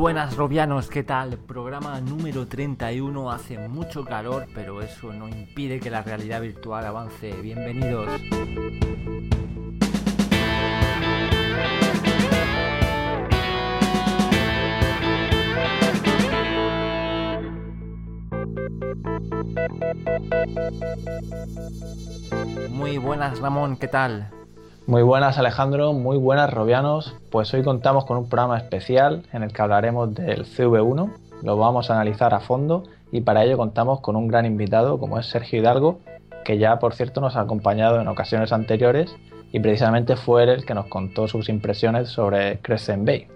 Buenas robianos, ¿qué tal? Programa número 31, hace mucho calor, pero eso no impide que la realidad virtual avance. Bienvenidos. Muy buenas Ramón, ¿qué tal? Muy buenas Alejandro, muy buenas Robianos. Pues hoy contamos con un programa especial en el que hablaremos del CV1, lo vamos a analizar a fondo y para ello contamos con un gran invitado como es Sergio Hidalgo, que ya por cierto nos ha acompañado en ocasiones anteriores y precisamente fue él el que nos contó sus impresiones sobre Crescent Bay.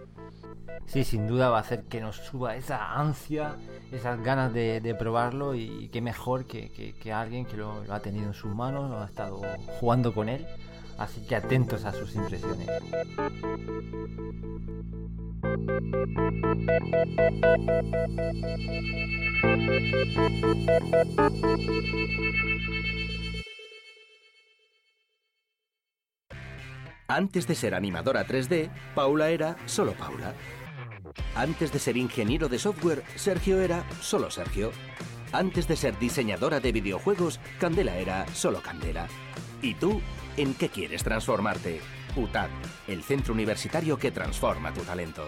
Sí, sin duda va a hacer que nos suba esa ansia, esas ganas de, probarlo y qué mejor que, alguien que lo, lo ha tenido en sus manos, lo ha estado jugando con él así que atentos a sus impresiones. Antes de ser animadora 3D, Paula era solo Paula. Antes de ser ingeniero de software, Sergio era solo Sergio. Antes de ser diseñadora de videojuegos, Candela era solo Candela. ¿Y tú ¿En qué quieres transformarte? UTAD, el centro universitario que transforma tu talento.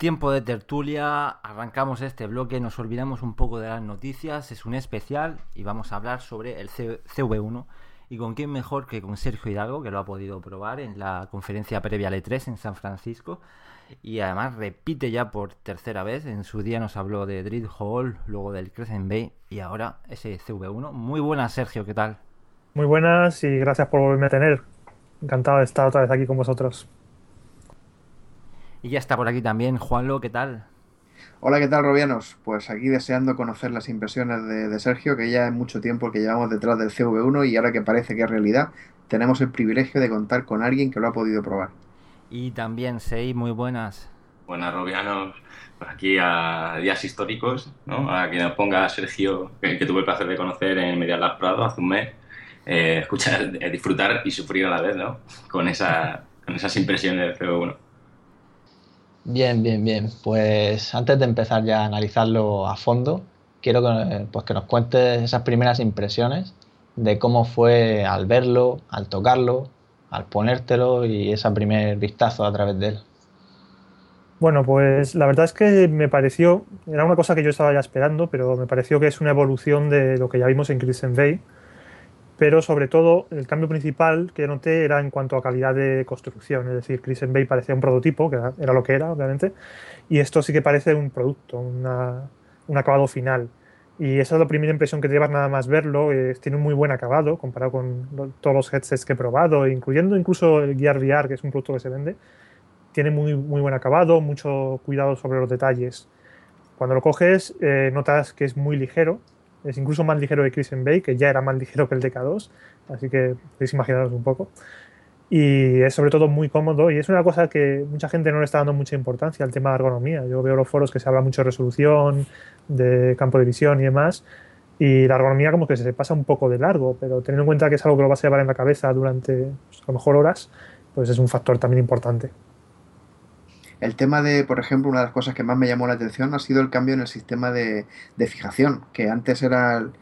Tiempo de tertulia, arrancamos este bloque, nos olvidamos un poco de las noticias, es un especial y vamos a hablar sobre el CV1 y con quién mejor que con Sergio Hidalgo, que lo ha podido probar en la conferencia previa al E3 en San Francisco y además repite ya por tercera vez, en su día nos habló de Dread Hall, luego del Crescent Bay y ahora ese CV1. Muy buenas Sergio, ¿qué tal? Muy buenas y gracias por volverme a tener. Encantado de estar otra vez aquí con vosotros. Y ya está por aquí también Juanlo, ¿qué tal? Hola, ¿qué tal, Robianos? Pues aquí deseando conocer las impresiones de, Sergio, que ya es mucho tiempo que llevamos detrás del CV1 y ahora que parece que es realidad, tenemos el privilegio de contar con alguien que lo ha podido probar. Y también, Sei, muy buenas. Buenas, Robianos. Por aquí a días históricos, ¿no? A que nos ponga Sergio, que, tuve el placer de conocer en Medial Las Prado hace un mes, eh, escuchar, eh, disfrutar y sufrir a la vez, ¿no? Con, esa, con esas impresiones del CV1. Bien, bien, bien. Pues antes de empezar ya a analizarlo a fondo, quiero que, pues que nos cuentes esas primeras impresiones de cómo fue al verlo, al tocarlo, al ponértelo y ese primer vistazo a través de él. Bueno, pues la verdad es que me pareció, era una cosa que yo estaba ya esperando, pero me pareció que es una evolución de lo que ya vimos en Crescent Bay, pero sobre todo el cambio principal que noté era en cuanto a calidad de construcción, es decir, Crescent Bay parecía un prototipo, que era, lo que era, obviamente, y esto sí que parece un producto, un acabado final. Y esa es la primera impresión que te llevas nada más verlo, tiene un muy buen acabado comparado con todos los headsets que he probado, incluyendo incluso el Gear VR, que es un producto que se vende, tiene muy, muy buen acabado, mucho cuidado sobre los detalles. Cuando lo coges, eh, notas que es muy ligero, es incluso más ligero que Crescent Bay, que ya era más ligero que el DK2, así que podéis imaginaros un poco. Y es sobre todo muy cómodo y es una cosa que mucha gente no le está dando mucha importancia al tema de ergonomía. Yo veo los foros que se habla mucho de resolución, de campo de visión y demás, y la ergonomía como que se pasa un poco de largo, pero teniendo en cuenta que es algo que lo vas a llevar en la cabeza durante pues, a lo mejor horas, pues es un factor también importante. El tema de, por ejemplo, una de las cosas que más me llamó la atención ha sido el cambio en el sistema de, fijación, que antes eran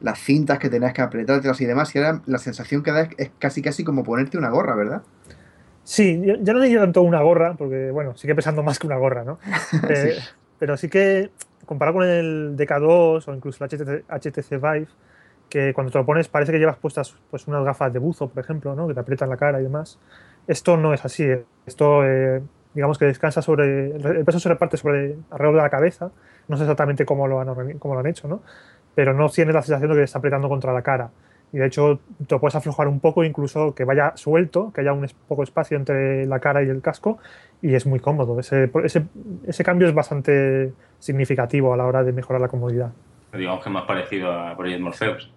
las cintas que tenías que apretártelas y demás, y ahora la sensación que da es, casi casi como ponerte una gorra, ¿verdad? Sí, ya no diría tanto una gorra, porque bueno, sigue pesando más que una gorra, ¿no? Eh, pero sí que, comparado con el DK2 o incluso el HTC, Vive, que cuando te lo pones parece que llevas puestas pues, unas gafas de buzo, por ejemplo, ¿no? que te aprietan la cara y demás. Esto no es así. Esto eh, digamos que descansa sobre, el peso se reparte sobre alrededor de la cabeza, no sé exactamente cómo lo han, cómo lo han hecho, ¿no? pero no tienes la sensación de que está apretando contra la cara. Y de hecho te puedes aflojar un poco, incluso que vaya suelto, que haya un poco espacio entre la cara y el casco, y es muy cómodo. Ese, ese, ese cambio es bastante significativo a la hora de mejorar la comodidad. digamos que es más parecido a Project Morpheus.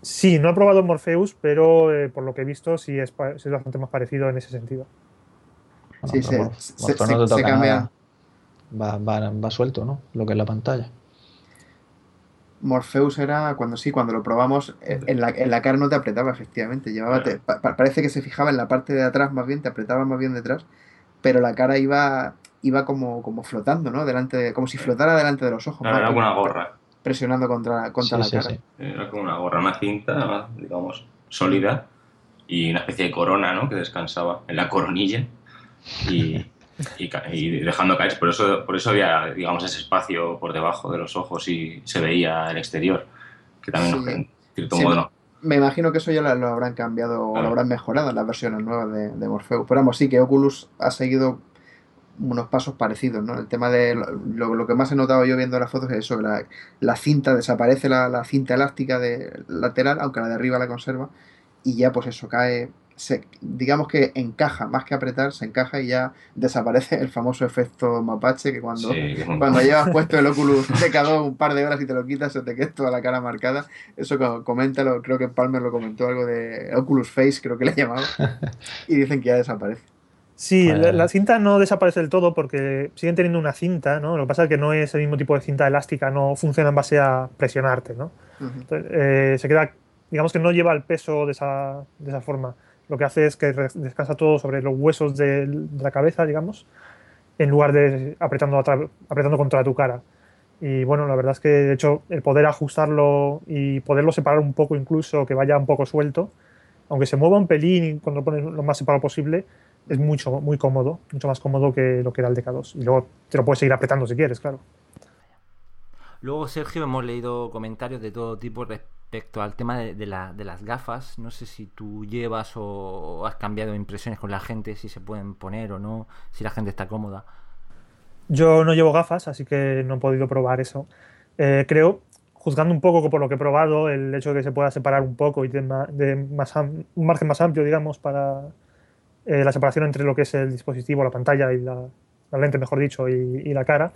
Sí, no he probado Morpheus, pero eh, por lo que he visto sí es, es, bastante más parecido en ese sentido. Sí, se, cambia. Va, va, va, suelto, ¿no? Lo que es la pantalla. Morpheus era cuando sí, cuando lo probamos, eh, en la, en la cara no te apretaba, efectivamente. Llevaba, parece que se fijaba en la parte de atrás más bien, te apretaba más bien detrás, pero la cara iba, iba como, como flotando, ¿no? Delante como si flotara delante de los ojos. era como una gorra. Presionando contra, contra la cara. Era como una gorra, una cinta, digamos, sólida y una especie de corona, ¿no? Que descansaba en la coronilla. Y, y, dejando caer. Por eso, por eso había, digamos, ese espacio por debajo de los ojos y se veía el exterior, que también, en cierto modo, no. Me imagino que eso ya lo, habrán cambiado o lo habrán mejorado en las versiones nuevas de, de Morpheus. Pero vamos, sí que Oculus ha seguido unos pasos parecidos, ¿no? El tema de lo, lo, que más he notado yo viendo las fotos es eso, la, la cinta desaparece la, la, cinta elástica de lateral, aunque la de arriba la conserva, y ya pues eso cae digamos que encaja, más que apretar, se encaja y ya desaparece el famoso efecto mapache que cuando, cuando llevas puesto el Oculus TK2 un par de horas y te lo quitas se te queda toda la cara marcada. Eso coméntalo, creo que Palmer lo comentó algo de Oculus Face, creo que le llamado, y dicen que ya desaparece. Sí, la, cinta no desaparece del todo porque siguen teniendo una cinta, ¿no? Lo que pasa es que no es el mismo tipo de cinta elástica, no funciona en base a presionarte, ¿no? Eh, se queda, digamos que no lleva el peso de esa, de esa forma lo que hace es que descansa todo sobre los huesos de, la cabeza, digamos, en lugar de apretando, apretando contra tu cara. Y bueno, la verdad es que de hecho el poder ajustarlo y poderlo separar un poco incluso, que vaya un poco suelto, aunque se mueva un pelín cuando lo pones lo más separado posible, es mucho, muy cómodo, mucho más cómodo que lo que era el DK2. Y luego te lo puedes seguir apretando si quieres, claro. Luego, Sergio, hemos leído comentarios de todo tipo respecto al tema de, las gafas. No sé si tú llevas o has cambiado impresiones con la gente, si se pueden poner o no, si la gente está cómoda. Yo no llevo gafas, así que no he podido probar eso. Eh, creo, juzgando un poco por lo que he probado, el hecho de que se pueda separar un poco y de, más un margen más amplio, digamos, para eh, la separación entre lo que es el dispositivo, la pantalla y la, lente, mejor dicho, y la cara,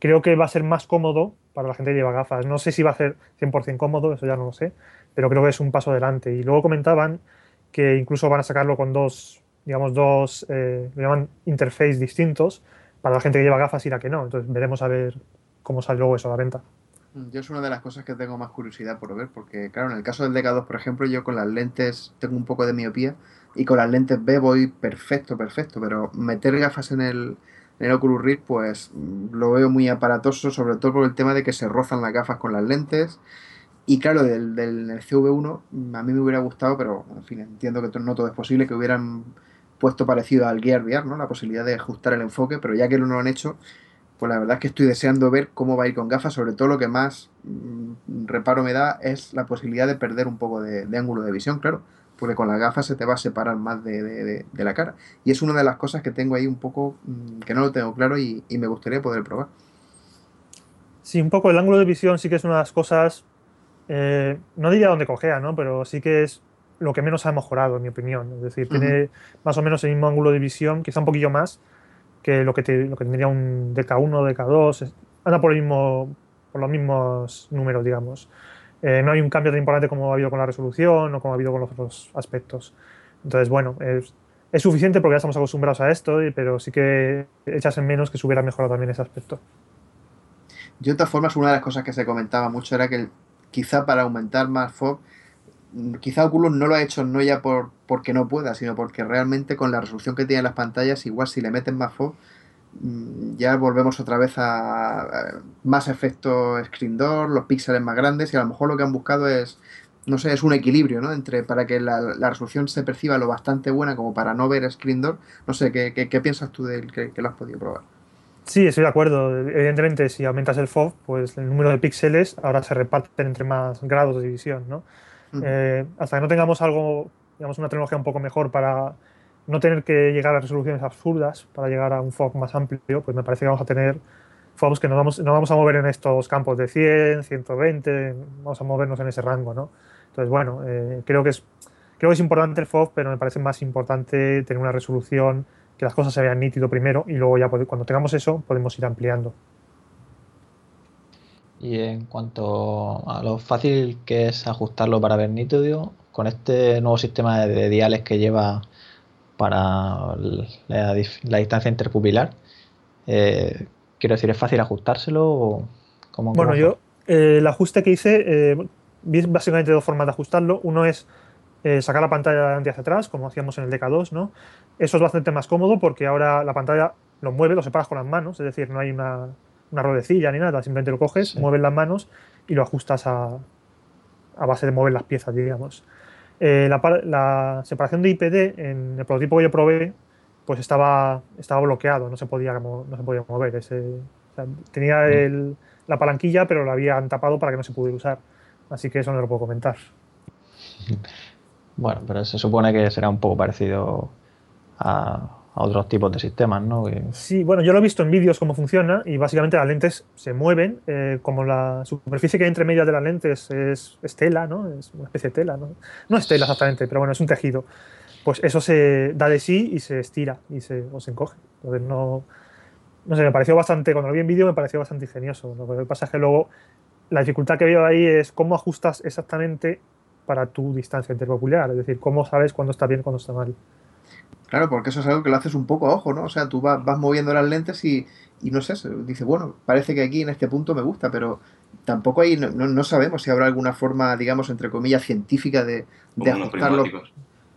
creo que va a ser más cómodo para la gente que lleva gafas. No sé si va a ser 100% cómodo, eso ya no lo sé, pero creo que es un paso adelante. Y luego comentaban que incluso van a sacarlo con dos, digamos, dos, eh, lo llaman interface distintos para la gente que lleva gafas y la que no. Entonces veremos a ver cómo sale luego eso a la venta. Yo es una de las cosas que tengo más curiosidad por ver, porque claro, en el caso del DK2, por ejemplo, yo con las lentes tengo un poco de miopía y con las lentes B voy perfecto, perfecto, pero meter gafas en el, el Oculus Rift pues lo veo muy aparatoso, sobre todo por el tema de que se rozan las gafas con las lentes. Y claro, del, del, CV1 a mí me hubiera gustado, pero en fin, entiendo que no todo es posible, que hubieran puesto parecido al Gear VR, ¿no? La posibilidad de ajustar el enfoque, pero ya que no lo han hecho, pues la verdad es que estoy deseando ver cómo va a ir con gafas, sobre todo lo que más mm, reparo me da es la posibilidad de perder un poco de ángulo de visión, claro porque con las gafas se te va a separar más de, la cara. Y es una de las cosas que tengo ahí un poco mm, que no lo tengo claro y, me gustaría poder probar. Sí, un poco el ángulo de visión sí que es una de las cosas, eh, no diría donde cojea, ¿no? pero sí que es lo que menos ha mejorado, en mi opinión. Es decir, tiene más o menos el mismo ángulo de visión, quizá un poquillo más que lo que, lo que tendría un DK1, DK2. Anda por, el mismo, por los mismos números, digamos. Eh, no hay un cambio tan importante como ha habido con la resolución o como ha habido con los otros aspectos. Entonces, bueno, es, suficiente porque ya estamos acostumbrados a esto, pero sí que echas en menos que se hubiera mejorado también ese aspecto. de todas formas, una de las cosas que se comentaba mucho era que quizá para aumentar más FOB, quizá Oculus no lo ha hecho no ya por porque no pueda, sino porque realmente con la resolución que tienen las pantallas, igual si le meten más FOB, Mm, ya volvemos otra vez a, más efecto screen door, los píxeles más grandes y a lo mejor lo que han buscado es, no sé, es un equilibrio, ¿no? Entre para que la, resolución se perciba lo bastante buena como para no ver screen door. No sé, ¿qué, qué, piensas tú de que, que, lo has podido probar? Sí, estoy de acuerdo. Evidentemente, si aumentas el FOV, pues el número de píxeles ahora se reparten entre más grados de división, ¿no? Eh, hasta que no tengamos algo, digamos, una tecnología un poco mejor para no tener que llegar a resoluciones absurdas para llegar a un FOV más amplio, pues me parece que vamos a tener FOVs que nos vamos, vamos a mover en estos campos de 100, 120, vamos a movernos en ese rango, ¿no? Entonces, bueno, eh, creo, que es, creo que es importante el FOV, pero me parece más importante tener una resolución, que las cosas se vean nítido primero y luego ya cuando tengamos eso podemos ir ampliando. Y en cuanto a lo fácil que es ajustarlo para ver nítido, con este nuevo sistema de, diales que lleva para la, distancia interpupilar, eh, quiero decir, ¿es fácil ajustárselo? O bueno, yo eh, el ajuste que hice, eh, vi básicamente dos formas de ajustarlo. Uno es eh, sacar la pantalla de adelante hacia atrás, como hacíamos en el DK2, ¿no? Eso es bastante más cómodo porque ahora la pantalla lo mueve, lo separas con las manos, es decir, no hay una, una rodecilla ni nada, simplemente lo coges, mueves las manos y lo ajustas a, a base de mover las piezas, digamos. La, separación de IPD en el prototipo que yo probé, pues estaba, estaba bloqueado, no se podía, no se podía mover. Ese, tenía mm. el, la palanquilla, pero la habían tapado para que no se pudiera usar. Así que eso no lo puedo comentar. Bueno, pero se supone que será un poco parecido a, otros tipos de sistemas, ¿no? Sí, bueno, yo lo he visto en vídeos cómo funciona y básicamente las lentes se mueven, eh, como la superficie que hay entre medias de las lentes es, tela, ¿no? Es una especie de tela, ¿no? No es tela exactamente, pero bueno, es un tejido. Pues eso se da de sí y se estira y se, o se encoge. Entonces no, no sé, me pareció bastante, cuando lo vi en vídeo me pareció bastante ingenioso. Lo que pasa es que luego la dificultad que veo ahí es cómo ajustas exactamente para tu distancia interpopular, es decir, cómo sabes cuándo está bien cuándo está mal. Claro, porque eso es algo que lo haces un poco a ojo, ¿no? O sea, tú vas, moviendo las lentes y, no sé, dice, bueno, parece que aquí en este punto me gusta, pero tampoco hay, no, sabemos si habrá alguna forma, digamos, entre comillas, científica de, de ajustarlo.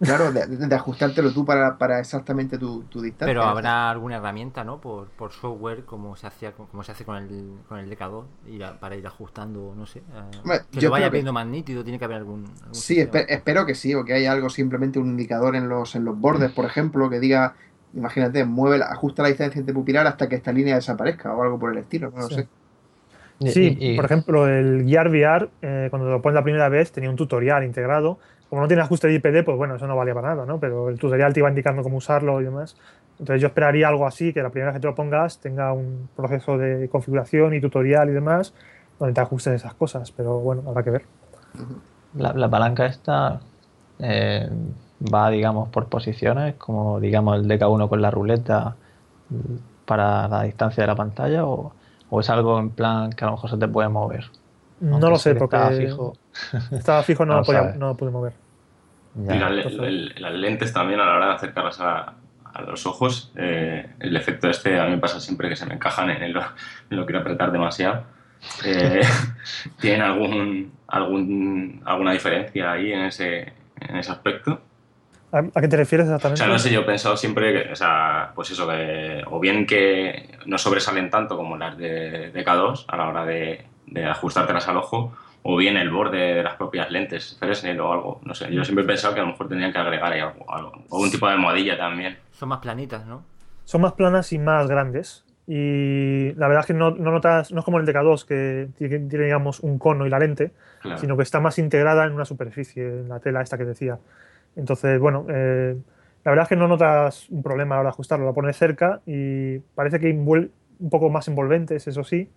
Claro, de, ajustártelo tú para, para exactamente tu, tu, distancia. Pero habrá alguna herramienta, ¿no? Por, por software, como se hacía como se hace con el, con el DK2, para ir ajustando, no sé. Eh, que lo vaya viendo más nítido, tiene que haber algún. sí, espero que sí, o que haya algo, simplemente un indicador en los, en los bordes, por ejemplo, que diga, imagínate, mueve, ajusta la distancia entre pupilar hasta que esta línea desaparezca o algo por el estilo, no sí. sé. Sí, por ejemplo, el Gear VR, eh, cuando lo pones la primera vez, tenía un tutorial integrado como no tiene ajuste de IPD, pues bueno, eso no valía para nada, ¿no? Pero el tutorial te iba indicando cómo usarlo y demás. Entonces yo esperaría algo así, que la primera vez que te lo pongas tenga un proceso de configuración y tutorial y demás, donde te ajustes esas cosas, pero bueno, habrá que ver. La, palanca esta eh, va, digamos, por posiciones, como digamos el DK1 con la ruleta para la distancia de la pantalla, o, es algo en plan que a lo mejor se te puede mover. No lo sé, porque estaba fijo, estaba fijo no, no lo pude mover. Y las lentes también a la hora de acercarlas a, los ojos, eh, el efecto este a mí me pasa siempre que se me encajan en, lo, en lo quiero apretar demasiado. Eh, ¿Tienen algún, algún, alguna diferencia ahí en ese, en ese aspecto? ¿A qué te refieres exactamente? O sea, no sé, yo he pensado siempre que, o sea, pues eso, que, o bien que no sobresalen tanto como las de, de K2 a la hora de, de ajustártelas al ojo, o bien el borde de las propias lentes, Fresnel o algo. No sé, yo siempre he pensado que a lo mejor tendrían que agregar ahí algo, algún tipo de almohadilla también. Son más planitas, ¿no? Son más planas y más grandes. Y la verdad es que no, notas, no es como el DK2 que tiene, digamos, un cono y la lente, sino que está más integrada en una superficie, en la tela esta que decía. Entonces, bueno, eh, la verdad es que no notas un problema ahora ajustarlo, lo pones cerca y parece que un poco más envolventes, eso sí,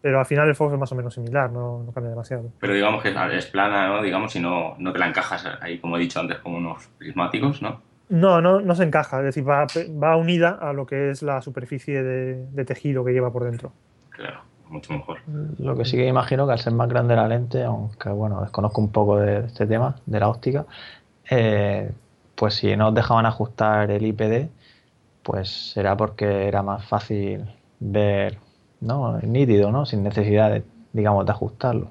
pero al final el foco es más o menos similar, no, cambia demasiado. Pero digamos que es plana, ¿no? Digamos, y no, no te la encajas ahí, como he dicho antes, como unos prismáticos, ¿no? No, no, no se encaja, es decir, va, va unida a lo que es la superficie de, tejido que lleva por dentro. Claro, mucho mejor. Lo que sí que imagino que al ser más grande la lente, aunque bueno, desconozco un poco de este tema, de la óptica, eh, pues si no os dejaban ajustar el IPD, pues será porque era más fácil ver ¿no? nítido, ¿no? Sin necesidad de, digamos, de ajustarlo.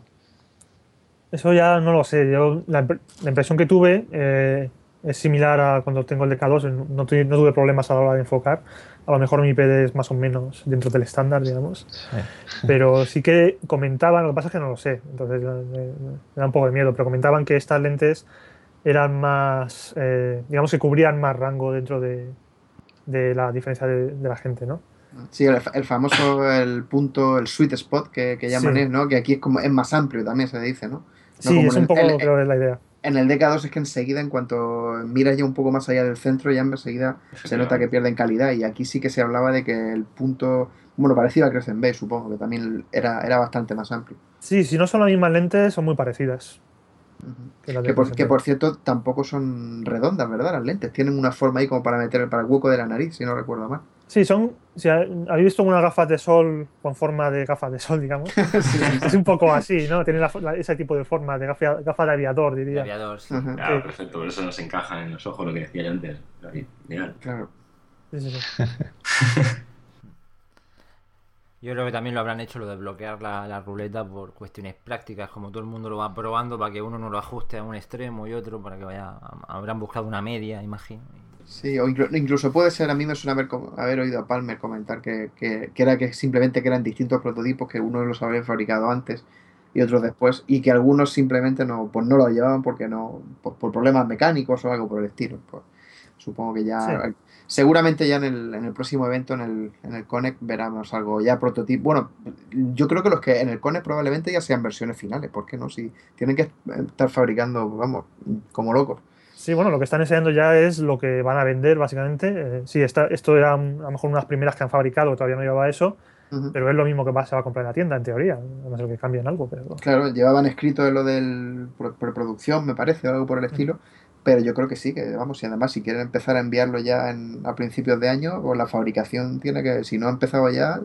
Eso ya no lo sé. Yo, la, impresión que tuve eh, es similar a cuando tengo el DK2. No, tuve problemas a la hora de enfocar. A lo mejor mi PD es más o menos dentro del estándar, digamos. Pero sí que comentaban, lo que pasa es que no lo sé. Entonces me, da un poco de miedo. Pero comentaban que estas lentes eran más, eh, digamos que cubrían más rango dentro de, la diferencia de, de la gente, ¿no? Sí, el, famoso el punto, el sweet spot que, llaman ¿no? Que aquí es como es más amplio también se dice, ¿no? sí, es un poco la idea. En el DK2 es que enseguida, en cuanto miras ya un poco más allá del centro, ya enseguida se nota que pierden calidad. Y aquí sí que se hablaba de que el punto, bueno, parecido a Crescent Bay, supongo, que también era, era bastante más amplio. Sí, si no son las mismas lentes, son muy parecidas. que, por, que, por, cierto tampoco son redondas, ¿verdad? Las lentes tienen una forma ahí como para meter para el hueco de la nariz, si no recuerdo mal. Sí, son. Si ha- habéis visto unas gafas de sol con forma de gafas de sol, digamos. Es un poco así, ¿no? Tiene la- la- ese tipo de forma, de gafa, gafa de aviador, De diría. aviador, sí. Claro, Sí. perfecto, por eso nos encajan en los ojos lo que decía yo antes. Ideal. claro. Sí, sí, sí. Yo creo que también lo habrán hecho lo de bloquear la, la ruleta por cuestiones prácticas, como todo el mundo lo va probando para que uno no lo ajuste a un extremo y otro, para que vaya. Habrán buscado una media, imagino. Sí, o inclu- incluso puede ser, a mí me suena haber, haber oído a Palmer comentar que, que, que era que simplemente que eran distintos prototipos, que unos los habían fabricado antes y otros después, y que algunos simplemente no, pues no lo llevaban porque no, por, por problemas mecánicos o algo por el estilo. Pues, supongo que ya, Sí. seguramente ya en el, en el próximo evento, en el, en el Connect, veremos algo ya prototipo. Bueno, yo creo que los que en el Connect probablemente ya sean versiones finales, ¿por qué no? Si tienen que estar fabricando, vamos, como locos. Sí, bueno, lo que están enseñando ya es lo que van a vender, básicamente. Eh, sí, está, esto era mm, a lo mejor unas primeras que han fabricado, todavía no llevaba eso, pero es lo mismo que va, se va a comprar en la tienda, en teoría. A no ser que cambien algo, pero. Claro, llevaban escrito lo del pro- preproducción, me parece, o algo por el estilo. Pero yo creo que sí, que vamos, y además si quieren empezar a enviarlo ya en, a principios de año, o la fabricación tiene que, si no ha empezado ya,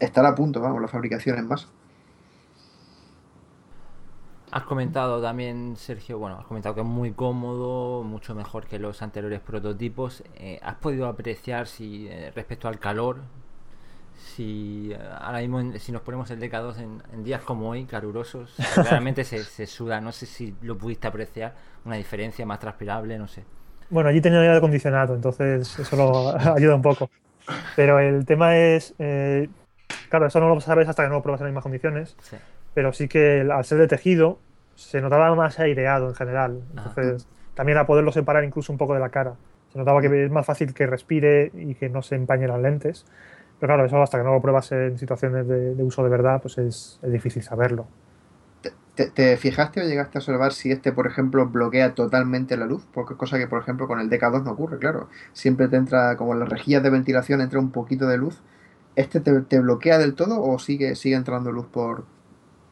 estar a punto, vamos, la fabricación en masa. Has comentado también, Sergio, bueno, has comentado que es muy cómodo, mucho mejor que los anteriores prototipos. Eh, ¿Has podido apreciar si eh, respecto al calor, si eh, ahora mismo en- si nos ponemos el DK2 en, en días como hoy, calurosos, realmente se, se suda, no sé si lo pudiste apreciar, una diferencia más transpirable, no sé. Bueno, allí tenía aire acondicionado, entonces eso lo ayuda un poco. Pero el tema es. eh, claro, eso no lo sabes hasta que no lo pruebas en las mismas condiciones. Sí. Pero sí que al ser de tejido se notaba más aireado en general. Entonces, también a poderlo separar incluso un poco de la cara. Se notaba que es más fácil que respire y que no se empañe las lentes. Pero claro, eso hasta que no lo pruebas en situaciones de, de uso de verdad, pues es, es difícil saberlo. ¿Te, te fijaste o llegaste a observar si este, por ejemplo, bloquea totalmente la luz? Porque es cosa que, por ejemplo, con el DK2 no ocurre, claro. Siempre te entra, como en las rejillas de ventilación, entra un poquito de luz. ¿Este te, te bloquea del todo o sigue, sigue entrando luz por,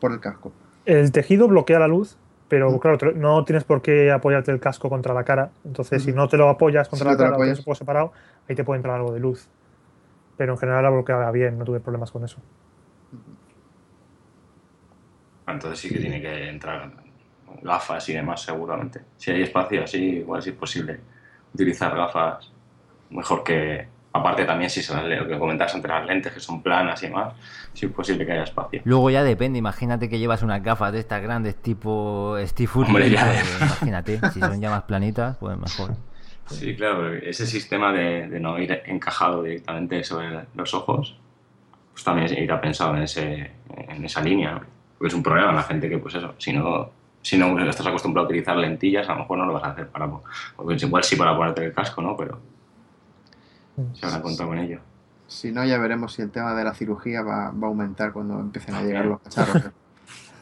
por el casco? El tejido bloquea la luz, pero Mm. claro, no tienes por qué apoyarte el casco contra la cara. Entonces, si no te lo apoyas contra Si no la te lo cara, o tienes apoyas. un poco separado, ahí te puede entrar algo de luz. Pero en general la bloqueaba bien, no tuve problemas con eso. Entonces sí que tiene que entrar gafas y demás seguramente. Si hay espacio así, igual sí es posible utilizar gafas mejor que... Aparte también si se las leo, que comentas entre las lentes que son planas y demás, sí es posible que haya espacio. Luego ya depende, imagínate que llevas unas gafas de estas grandes tipo Steve Hombre, ya. pues, imagínate, si son ya más planitas, pues mejor. Sí, claro, ese sistema de, de no ir encajado directamente sobre los ojos, pues también irá pensado en, ese, en esa línea, ¿no? Porque es un problema la gente que, pues eso, si no, si no estás acostumbrado a utilizar lentillas, a lo mejor no lo vas a hacer para... Porque igual sí para ponerte el casco, ¿no? Pero se habrá contado con ello. Si no, ya veremos si el tema de la cirugía va, va a aumentar cuando empiecen a llegar los cacharros. ¿eh?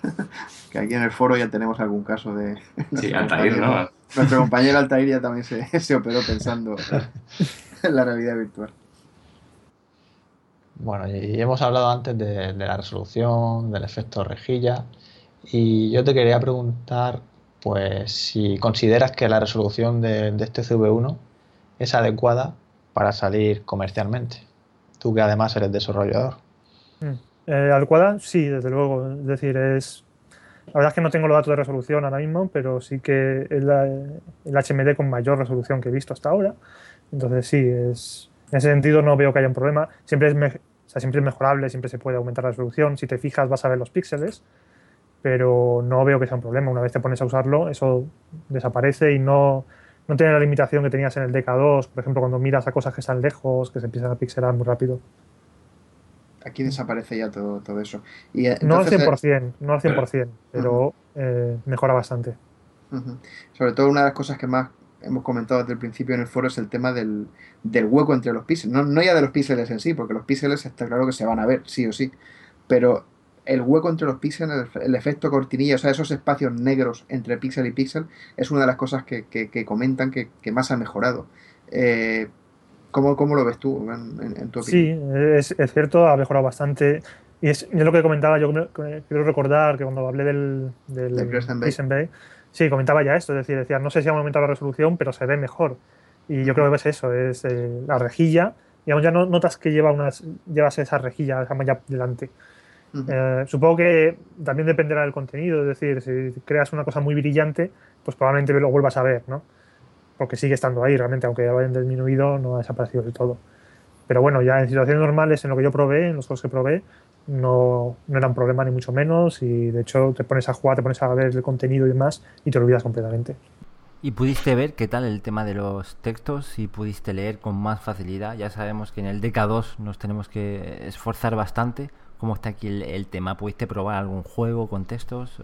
que aquí en el foro ya tenemos algún caso de... Sí, Altair, ¿no? Nuestro compañero Altair ya también se, se operó pensando en la realidad virtual. Bueno, y hemos hablado antes de, de la resolución, del efecto rejilla, y yo te quería preguntar, pues, si consideras que la resolución de, de este CV1 es adecuada para salir comercialmente. Tú que además eres desarrollador. Eh, adecuada, sí, desde luego. Es decir, es. La verdad es que no tengo los datos de resolución ahora mismo, pero sí que es la- el HMD con mayor resolución que he visto hasta ahora. Entonces, sí, es. En ese sentido no veo que haya un problema. Siempre es, me- o sea, siempre es mejorable, siempre se puede aumentar la resolución. Si te fijas, vas a ver los píxeles, pero no veo que sea un problema. Una vez te pones a usarlo, eso desaparece y no, no tiene la limitación que tenías en el DK2, por ejemplo, cuando miras a cosas que están lejos, que se empiezan a pixelar muy rápido. Aquí desaparece ya todo, todo eso. Y, eh, No al entonces, eh, 100%, no al 100%, pero eh, mejora bastante. Sobre todo una de las cosas que más hemos comentado desde el principio en el foro es el tema del, del hueco entre los píxeles. No, no ya de los píxeles en sí, porque los píxeles está claro que se van a ver, sí o sí. Pero el hueco entre los píxeles, el, el efecto cortinilla, o sea, esos espacios negros entre píxel y píxel, es una de las cosas que, que- que comentan que, que más ha mejorado. Eh, ¿cómo, cómo lo ves tú, en, en- en tu opinión? Sí, es, es cierto, ha mejorado bastante. Y es, es lo que comentaba, yo quiero recordar que cuando hablé del, del Crescent Bay. Bay, sí, comentaba ya esto, es decir, decía, no sé si ha aumentado la resolución, pero se ve mejor. Y yo creo que es eso, es eh, la rejilla digamos, ya no notas que lleva unas, llevas esa rejilla, esa malla delante. Eh, supongo que también dependerá del contenido, es decir, si creas una cosa muy brillante, pues probablemente lo vuelvas a ver, ¿no? Porque sigue estando ahí, realmente, aunque ya lo hayan disminuido, no ha desaparecido del todo. Pero bueno, ya en situaciones normales, en lo que yo probé, en los juegos que probé, no, no era un problema ni mucho menos y de hecho te pones a jugar, te pones a ver el contenido y demás y te olvidas completamente. ¿Y pudiste ver qué tal el tema de los textos y pudiste leer con más facilidad? Ya sabemos que en el DK2 nos tenemos que esforzar bastante. ¿Cómo está aquí el, tema? ¿Pudiste probar algún juego con textos?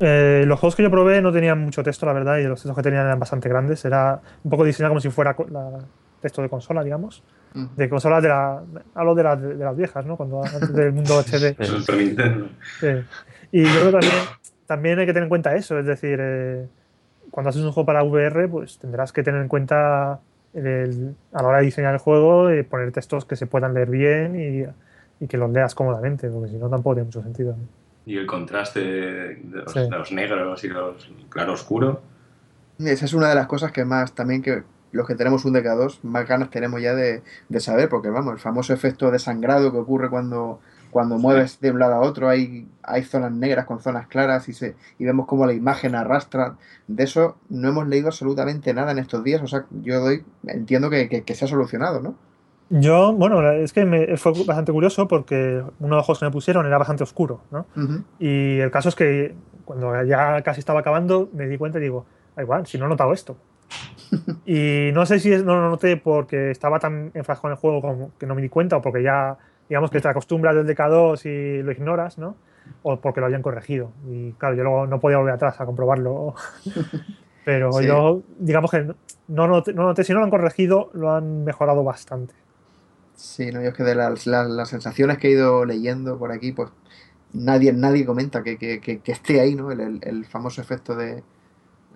Eh, los juegos que yo probé no tenían mucho texto, la verdad, y los textos que tenían eran bastante grandes. Era un poco diseñado como si fuera la, texto de consola, digamos. De consolas de la. Hablo de, de, las viejas, ¿no? Cuando antes del mundo HD. sí. Y yo creo que también, también hay que tener en cuenta eso, es decir, eh, cuando haces un juego para VR, pues tendrás que tener en cuenta a la hora de diseñar el juego, y poner textos que se puedan leer bien y, y que los leas cómodamente, porque si no tampoco tiene mucho sentido. Y el contraste de los, de los negros y los claro oscuro. Esa es una de las cosas que más también que los que tenemos un DK2 más ganas tenemos ya de, saber, porque vamos, el famoso efecto de sangrado que ocurre cuando, cuando mueves de un lado a otro, hay, hay zonas negras con zonas claras y, se, y vemos cómo la imagen arrastra. De eso no hemos leído absolutamente nada en estos días, o sea, yo doy, entiendo que, se ha solucionado, ¿no? Yo, bueno, es que me, fue bastante curioso porque uno de los juegos que me pusieron era bastante oscuro, ¿no? Y el caso es que cuando ya casi estaba acabando me di cuenta y digo, igual, si no he notado esto. y no sé si es, no lo noté porque estaba tan enfrascado en el juego como que no me di cuenta o porque ya, digamos que te acostumbras del DK2 y lo ignoras, ¿no? O porque lo habían corregido. Y claro, yo luego no podía volver atrás a comprobarlo. Pero yo, digamos que no noté, no noté, si no lo han corregido, lo han mejorado bastante. Sí, no, yo es que de las, las, sensaciones que he ido leyendo por aquí, pues nadie, nadie comenta que, que, que, esté ahí, ¿no? el, el famoso efecto de,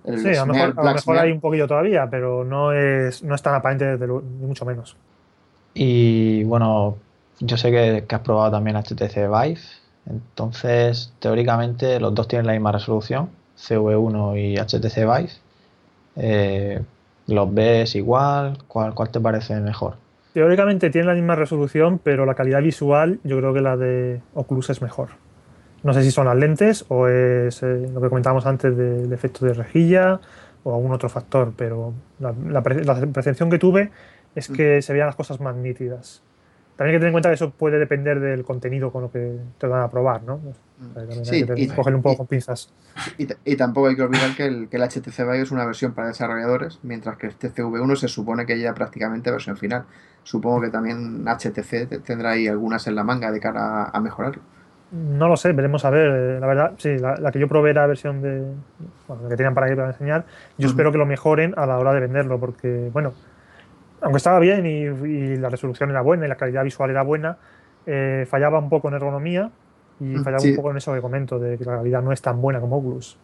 sí, a lo mejor, hay un poquillo todavía, pero no es, no es tan aparente ni mucho menos. Y bueno, yo sé que, has probado también HTC Vive, entonces teóricamente los dos tienen la misma resolución, CV1 y HTC Vive. Eh, ¿Los ves igual? ¿Cuál, ¿Cuál te parece mejor? Teóricamente tienen la misma resolución, pero la calidad visual yo creo que la de Oculus es mejor. No sé si son las lentes o es eh, lo que comentábamos antes del efecto de rejilla o algún otro factor, pero la, percepción que tuve es que mm. se veían las cosas más nítidas. También hay que tener en cuenta que eso puede depender del contenido con lo que te van a probar, ¿no? Mm. sí, y, cogerlo un poco con pinzas. Y, tampoco hay que olvidar que el, que el HTC Vive es una versión para desarrolladores, mientras que este CV1 se supone que ya prácticamente versión final. Supongo que también HTC tendrá ahí algunas en la manga de cara a mejorarlo. No lo sé, veremos a ver. Eh, la verdad, sí, la, que yo probé era la versión de. Bueno, la que tenían para ir para enseñar. Yo espero que lo mejoren a la hora de venderlo, porque, bueno, aunque estaba bien y, la resolución era buena y la calidad visual era buena, eh, fallaba un poco en ergonomía y fallaba un poco en eso que comento, de que la calidad no es tan buena como Oculus.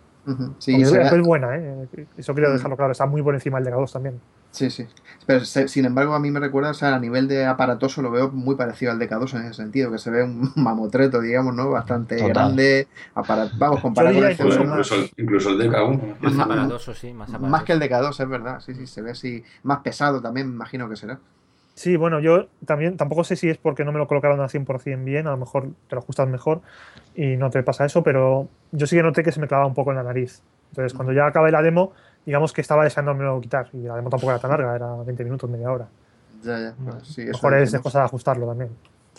sí, es, buena, ¿eh? Eso quiero dejarlo claro, está muy por encima del DK2 también. Sí, sí. Pero sin embargo, a mí me recuerda, o sea, a nivel de aparatoso lo veo muy parecido al DK2 en ese sentido, que se ve un mamotreto, digamos, ¿no? Bastante grande. vamos, comparado con el incluso, incluso, el DK1. Más aparatoso, sí, más aparatoso. Más que el DK2, es verdad. Sí, sí, se ve así. Más pesado también, me imagino que será. Sí, bueno, yo también tampoco sé si es porque no me lo colocaron al 100% bien, a lo mejor te lo ajustas mejor y no te pasa eso, pero yo sí que noté que se me clavaba un poco en la nariz. Entonces, cuando ya acabé la demo, digamos que estaba deseándome quitar. Y la demo tampoco era tan larga, era 20 minutos, media hora. Ya, ya. Pues sí, mejor es cosa de ajustarlo también.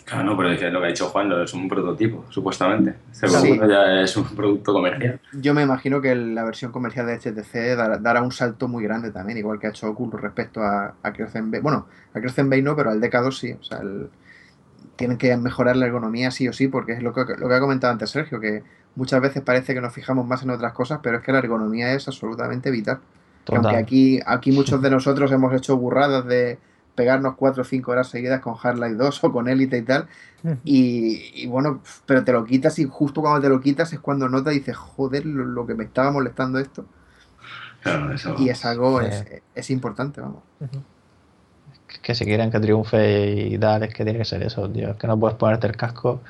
Claro, no, pero lo que ha dicho Juan es un prototipo, supuestamente. Este ya es un producto comercial. Yo me imagino que la versión comercial de HTC dará, un salto muy grande también, igual que ha hecho Oculus respecto a, a Crescent Bay. Bueno, a Crescent Bay no, pero al DK2 sí. O sea, tienen que mejorar la ergonomía sí o sí, porque es lo que, lo que ha comentado antes Sergio, que muchas veces parece que nos fijamos más en otras cosas, pero es que la ergonomía es absolutamente vital. Aunque aquí, aquí muchos de nosotros hemos hecho burradas de pegarnos 4 o 5 horas seguidas con Hardline 2 o con Elite y tal. Y, bueno, pero te lo quitas y justo cuando te lo quitas es cuando notas y dices, joder, lo, que me estaba molestando esto. y es algo, es, importante, vamos. Que si quieren que triunfe y tal, es que tiene que ser eso, tío. Es que no puedes ponerte el casco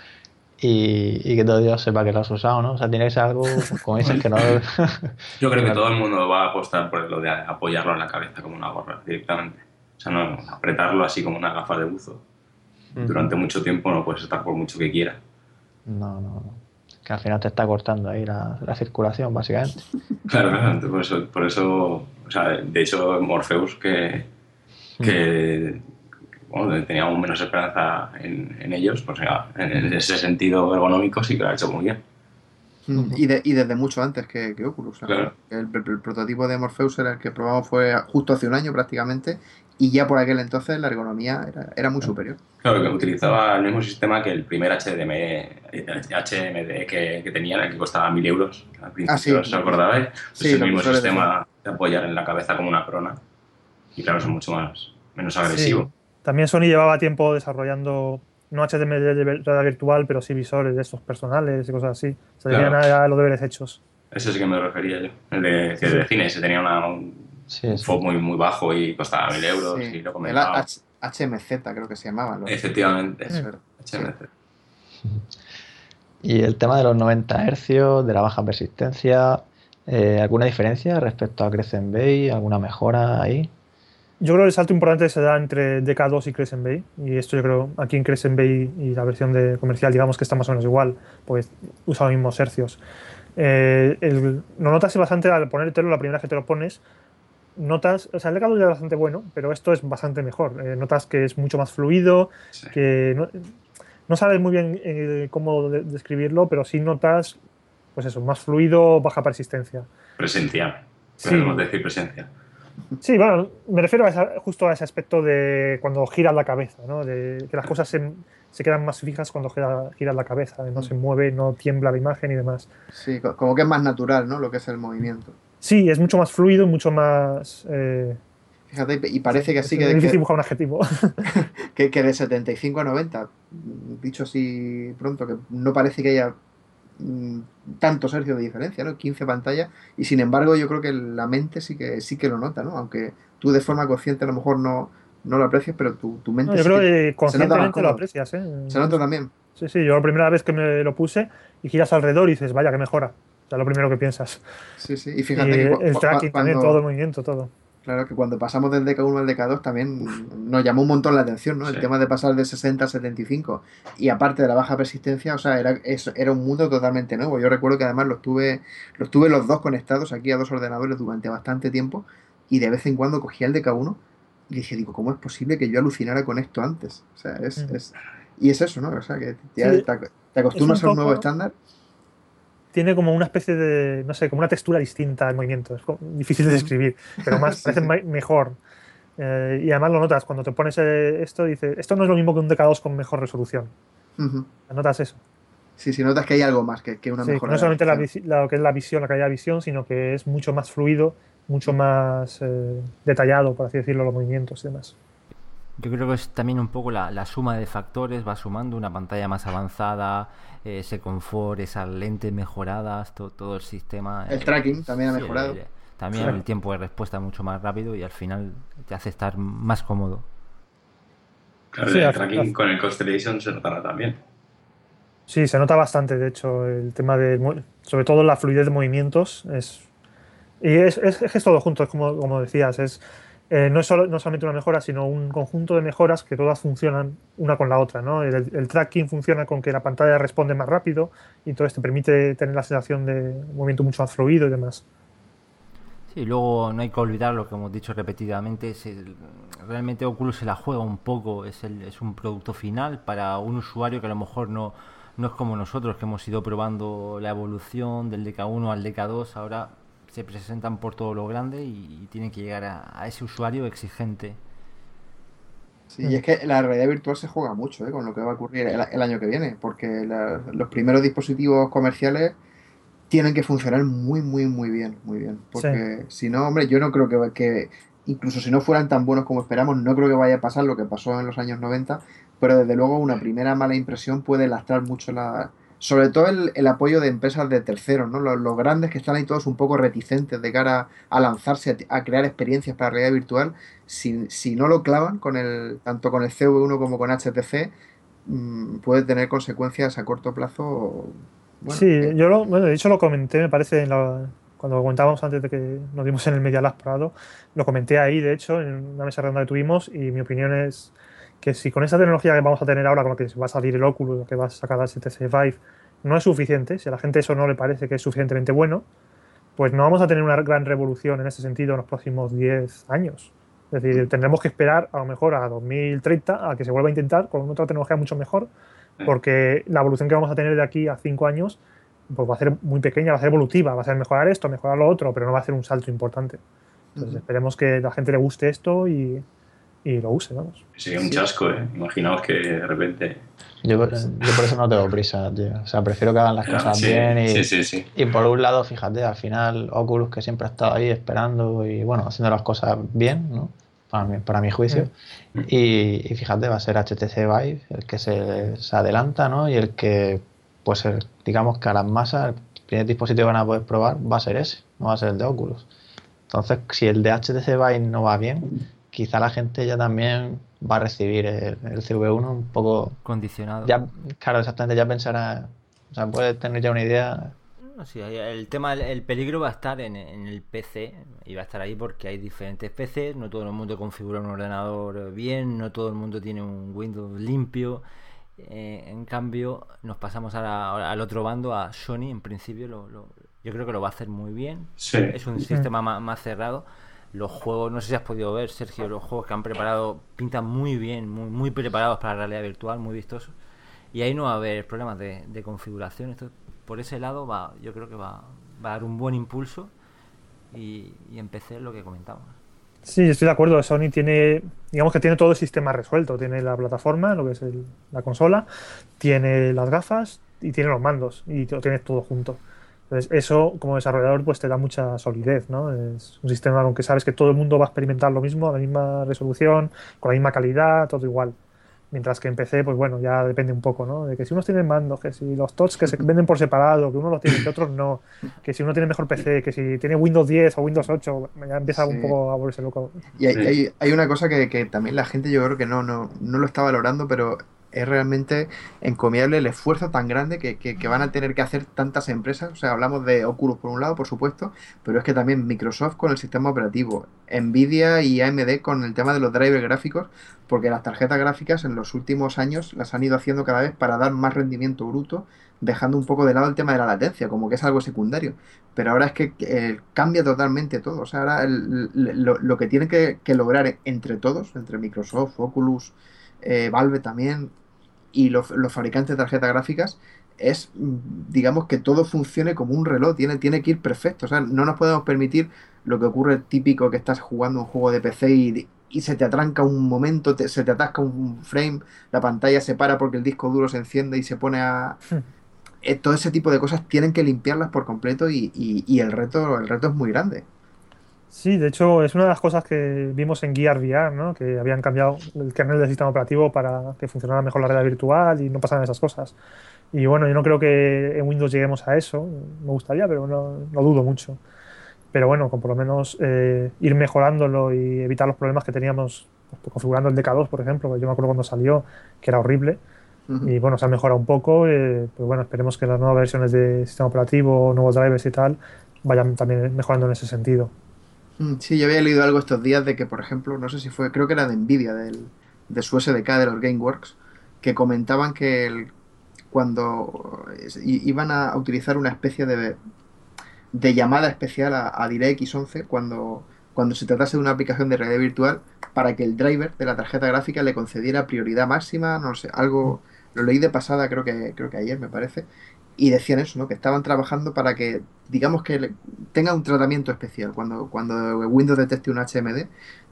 y, que todo Dios sepa que lo has usado, ¿no? O sea, tiene que ser algo, como dices, que no... Yo creo que todo el mundo va a apostar por lo de apoyarlo en la cabeza como una gorra directamente. O sea, no apretarlo así como una gafa de buzo. Durante mucho tiempo no puedes estar por mucho que quiera. No, no, no. Que al final te está cortando ahí la, la circulación, básicamente. Claro, claro. Por eso, por eso o sea, de hecho, Morpheus, que, que bueno, teníamos menos esperanza en, en ellos, pues ya, en ese sentido ergonómico sí que lo ha hecho muy bien. Y, de, y, desde mucho antes que, que Oculus. Claro. El, el, el, prototipo de Morpheus era el que probamos fue justo hace un año prácticamente y ya por aquel entonces la ergonomía era, era muy superior. Claro, que utilizaba el mismo sistema que el primer HDMI, HMD que, que tenía, que costaba 1000 euros. Al principio, Ah, sí. ¿os acordáis? Sí, es el mismo sistema de apoyar en la cabeza como una corona. Y claro, son mucho más menos agresivo. Sí. También Sony llevaba tiempo desarrollando no HDMI de realidad virtual, pero sí visores de estos personales y cosas así. Se Claro. tenían los deberes hechos. Ese sí que me refería yo. El de, que de cine, se tenía una, un, Sí, sí. FOB muy, muy bajo y costaba 1000 euros Sí. y lo el comentaba. H- HMZ creo que se llamaban. los- Efectivamente. Es verdad. HMC. Y el tema de los 90 Hz, de la baja persistencia, eh, ¿alguna diferencia respecto a Crescent Bay? ¿Alguna mejora ahí? Yo creo que el salto importante se da entre DK2 y Crescent Bay. Y esto yo creo aquí en Crescent Bay y la versión de comercial, digamos que está más o menos igual, pues usa los mismos hercios. Eh, el- lo notas bastante al ponértelo, la primera vez que te lo pones. Notas, o sea, el DK2 ya es bastante bueno, pero esto es bastante mejor. Eh, notas que es mucho más fluido, Sí. que no, no sabes muy bien eh, cómo de- describirlo, pero sí notas, pues eso, más fluido, baja persistencia. Presencial. Sí. Podemos decir presencia. Sí, bueno, me refiero a esa- justo a ese aspecto de cuando giras la cabeza, ¿no? De que las cosas se, se quedan más fijas cuando gira- giras la cabeza, no se mueve, no tiembla la imagen y demás. Sí, co- como que es más natural, ¿no? Lo que es el movimiento. Sí, es mucho más fluido, mucho más... eh, Fíjate, y parece que es sí, que, es que, difícil buscar un adjetivo. que, que de 75 a 90, dicho así pronto, que no parece que haya mm, tantos hercios de diferencia, ¿no? 15 pantallas, y sin embargo yo creo que la mente sí que sí que lo nota, ¿no? Aunque tú de forma consciente a lo mejor no, no lo aprecias, pero tu, tu mente No, yo sí creo que- que conscientemente lo aprecias, ¿eh? se nota también. Sí, sí, yo la primera vez que me lo puse y giras alrededor y dices, vaya, que mejora. O sea, lo primero que piensas. Sí, sí. Y Y fíjate que el tracking cuando, también, todo el movimiento, todo. Claro que cuando pasamos del DK1 al DK2 también nos llamó un montón la atención, ¿no? El tema de pasar de 60 a 75 y aparte de la baja persistencia, o sea, era, eso, era un mundo totalmente nuevo. Yo recuerdo que además los tuve, los tuve los dos conectados aquí a dos ordenadores durante bastante tiempo y de vez en cuando cogía el DK1 y dije, digo, ¿cómo es posible que yo alucinara con esto antes? O sea, es... Mm. es y es eso, ¿no? O sea, que ya Sí. te, ac- te acostumbras a un nuevo estándar. Tiene como una especie de, no sé, como una textura distinta al movimiento. Es difícil de describir, pero más Sí, parece sí. me- mejor. Eh, y además lo notas, cuando te pones eh, esto, dices, esto no es lo mismo que un DK2 con mejor resolución. Ujú. Notas eso. Sí, sí, notas que hay algo más que, que una Sí, que no solamente la, visión. visi- lo que es la visión, la calidad de visión, sino que es mucho más fluido, mucho más eh, detallado, por así decirlo, los movimientos y demás. Yo creo que es también un poco la, la suma de factores, va sumando una pantalla más avanzada, ese confort, esas lentes mejoradas, to- todo el sistema. El eh, tracking también ha sí, mejorado. el- también Claro. el tiempo de respuesta mucho más rápido y al final te hace estar más cómodo. Claro, Sí, el tracking con el Constellation se notará también. Sí, se nota bastante, de hecho, el tema de, sobre todo la fluidez de movimientos es y es, es, es todo junto, es como, como decías, es eh, no es solo, no solamente una mejora, sino un conjunto de mejoras que todas funcionan una con la otra, ¿no? El, tracking funciona con que la pantalla responde más rápido y entonces te permite tener la sensación de movimiento mucho más fluido y demás. Sí, luego no hay que olvidar lo que hemos dicho repetidamente, es realmente Oculus se la juega un poco, es, es un producto final para un usuario que a lo mejor no, no es como nosotros que hemos ido probando la evolución del DK1 al DK2, ahora se presentan por todo lo grande y, y tienen que llegar a, a ese usuario exigente. Sí, y es que la realidad virtual se juega mucho ¿eh? con lo que va a ocurrir el, el año que viene, porque la- los primeros dispositivos comerciales tienen que funcionar muy, muy, muy bien, muy bien. Porque si no, hombre, yo no creo que, que, incluso si no fueran tan buenos como esperamos, no creo que vaya a pasar lo que pasó en los años 90, pero desde luego una primera mala impresión puede lastrar mucho la... Sobre todo el, el apoyo de empresas de terceros, ¿no? Los, los grandes que están ahí todos un poco reticentes de cara a lanzarse a, a crear experiencias para realidad virtual, si, si no lo clavan con el, tanto con el CV1 como con HTC, mmm, puede tener consecuencias a corto plazo. Bueno, sí, eh, yo lo, bueno, de hecho lo comenté, me parece, en, la- cuando lo comentábamos antes de que nos dimos en el Media Lab Prado, lo comenté ahí, de hecho, en una mesa redonda que tuvimos, y mi opinión es que si con esa tecnología que vamos a tener ahora, con lo que va a salir el Oculus, que va a sacar el HTC Vive, no es suficiente, si a la gente eso no le parece que es suficientemente bueno, pues no vamos a tener una gran revolución en ese sentido en los próximos 10 años. Es decir, tendremos que esperar a lo mejor a 2030 a que se vuelva a intentar con otra tecnología mucho mejor, porque la evolución que vamos a tener de aquí a 5 años pues va a ser muy pequeña, va a ser evolutiva, va a ser mejorar esto, mejorar lo otro, pero no va a ser un salto importante. Entonces esperemos que a la gente le guste esto y, y lo use, vamos. Sería un chasco, ¿eh? Imaginaos que de repente... Yo, yo, por eso no tengo prisa, tío. O sea, prefiero que hagan las cosas sí, bien y, sí, sí, sí. y por un lado, fíjate, al final Oculus que siempre ha estado ahí esperando y bueno, haciendo las cosas bien, ¿no? Para mi, para mi juicio. Y, y, fíjate, va a ser HTC Vive el que se, se adelanta, ¿no? Y el que pues el, digamos que a las masas el primer dispositivo que van a poder probar va a ser ese, no va a ser el de Oculus. Entonces, si el de HTC Vive no va bien, quizá la gente ya también va a recibir el, el CV1 un poco condicionado. Ya, claro, exactamente, ya pensará, o sea, puede tener ya una idea. No, sí, el tema, el peligro va a estar en, en, el PC y va a estar ahí porque hay diferentes PCs, no todo el mundo configura un ordenador bien, no todo el mundo tiene un Windows limpio. Eh, en cambio, nos pasamos ahora al otro bando, a Sony. En principio, lo, lo, yo creo que lo va a hacer muy bien. Sí. Es un sistema más, más, cerrado. Los juegos, no sé si has podido ver, Sergio, los juegos que han preparado pintan muy bien, muy, muy preparados para la realidad virtual, muy vistosos. Y ahí no va a haber problemas de, configuración. Esto, por ese lado, va, yo creo que va, a dar un buen impulso. Y, y en PC lo que comentamos. Sí, estoy de acuerdo. Sony tiene, digamos que tiene todo el sistema resuelto. Tiene la plataforma, lo que es el, la consola, tiene las gafas y tiene los mandos y lo tienes todo junto. Entonces, eso como desarrollador pues te da mucha solidez, ¿no? Es un sistema con que sabes que todo el mundo va a experimentar lo mismo, a la misma resolución, con la misma calidad, todo igual. Mientras que en PC, pues bueno, ya depende un poco, ¿no? De que si unos tienen mandos, que si los touch que se venden por separado, que uno los tiene, que otros no, que si uno tiene mejor PC, que si tiene Windows 10 o Windows 8, ya empieza sí. un poco a volverse loco. Y hay, hay, hay, una cosa que, que, también la gente yo creo que no, no, no lo está valorando, pero es realmente encomiable el esfuerzo tan grande que, que, van a tener que hacer tantas empresas. O sea, hablamos de Oculus por un lado, por supuesto, pero es que también Microsoft con el sistema operativo, Nvidia y AMD con el tema de los drivers gráficos, porque las tarjetas gráficas en los últimos años las han ido haciendo cada vez para dar más rendimiento bruto, dejando un poco de lado el tema de la latencia, como que es algo secundario. Pero ahora es que eh, cambia totalmente todo. O sea, ahora lo, lo, que tienen que, que lograr entre todos, entre Microsoft, Oculus, eh, Valve también y los, los, fabricantes de tarjetas gráficas es, digamos, que todo funcione como un reloj, tiene, tiene que ir perfecto. O sea, no nos podemos permitir lo que ocurre típico que estás jugando un juego de PC y, y se te atranca un momento, te, se te atasca un frame, la pantalla se para porque el disco duro se enciende y se pone a... Eh, todo ese tipo de cosas tienen que limpiarlas por completo y, y, y el, reto, el reto es muy grande. Sí, de hecho es una de las cosas que vimos en Gear VR, ¿no? que habían cambiado el kernel del sistema operativo para que funcionara mejor la realidad virtual y no pasaran esas cosas. Y bueno, yo no creo que en Windows lleguemos a eso, me gustaría, pero no, no dudo mucho. Pero bueno, con por lo menos eh, ir mejorándolo y evitar los problemas que teníamos pues, configurando el DK2, por ejemplo, que yo me acuerdo cuando salió, que era horrible. Uh -huh. Y bueno, se ha mejorado un poco, eh, pues bueno, esperemos que las nuevas versiones de sistema operativo, nuevos drivers y tal, vayan también mejorando en ese sentido. Sí, yo había leído algo estos días de que, por ejemplo, no sé si fue, creo que era de Nvidia, del, de su SDK, de los GameWorks, que comentaban que el, cuando iban a utilizar una especie de, de llamada especial a, a DirectX 11 cuando, cuando se tratase de una aplicación de realidad virtual para que el driver de la tarjeta gráfica le concediera prioridad máxima, no sé, algo, lo leí de pasada creo que, creo que ayer me parece, y decían eso, ¿no? Que estaban trabajando para que, digamos que tenga un tratamiento especial cuando, cuando Windows detecte un HMD,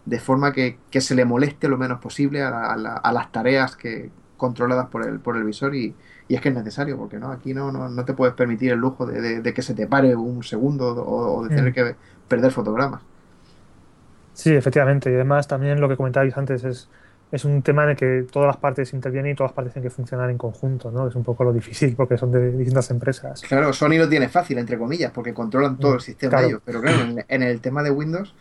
de forma que, que se le moleste lo menos posible a, la, a, la, a, las tareas que controladas por el, por el visor y, y es que es necesario, porque no aquí no, no, no te puedes permitir el lujo de, de, de, que se te pare un segundo o, o de tener mm. que perder fotogramas. Sí, efectivamente, y además también lo que comentabais antes es es un tema en el que todas las partes intervienen y todas las partes tienen que funcionar en conjunto, ¿no? Es un poco lo difícil porque son de distintas empresas. Claro, Sony lo tiene fácil, entre comillas, porque controlan todo el sistema claro. de ellos, pero claro, en, en, el tema de Windows...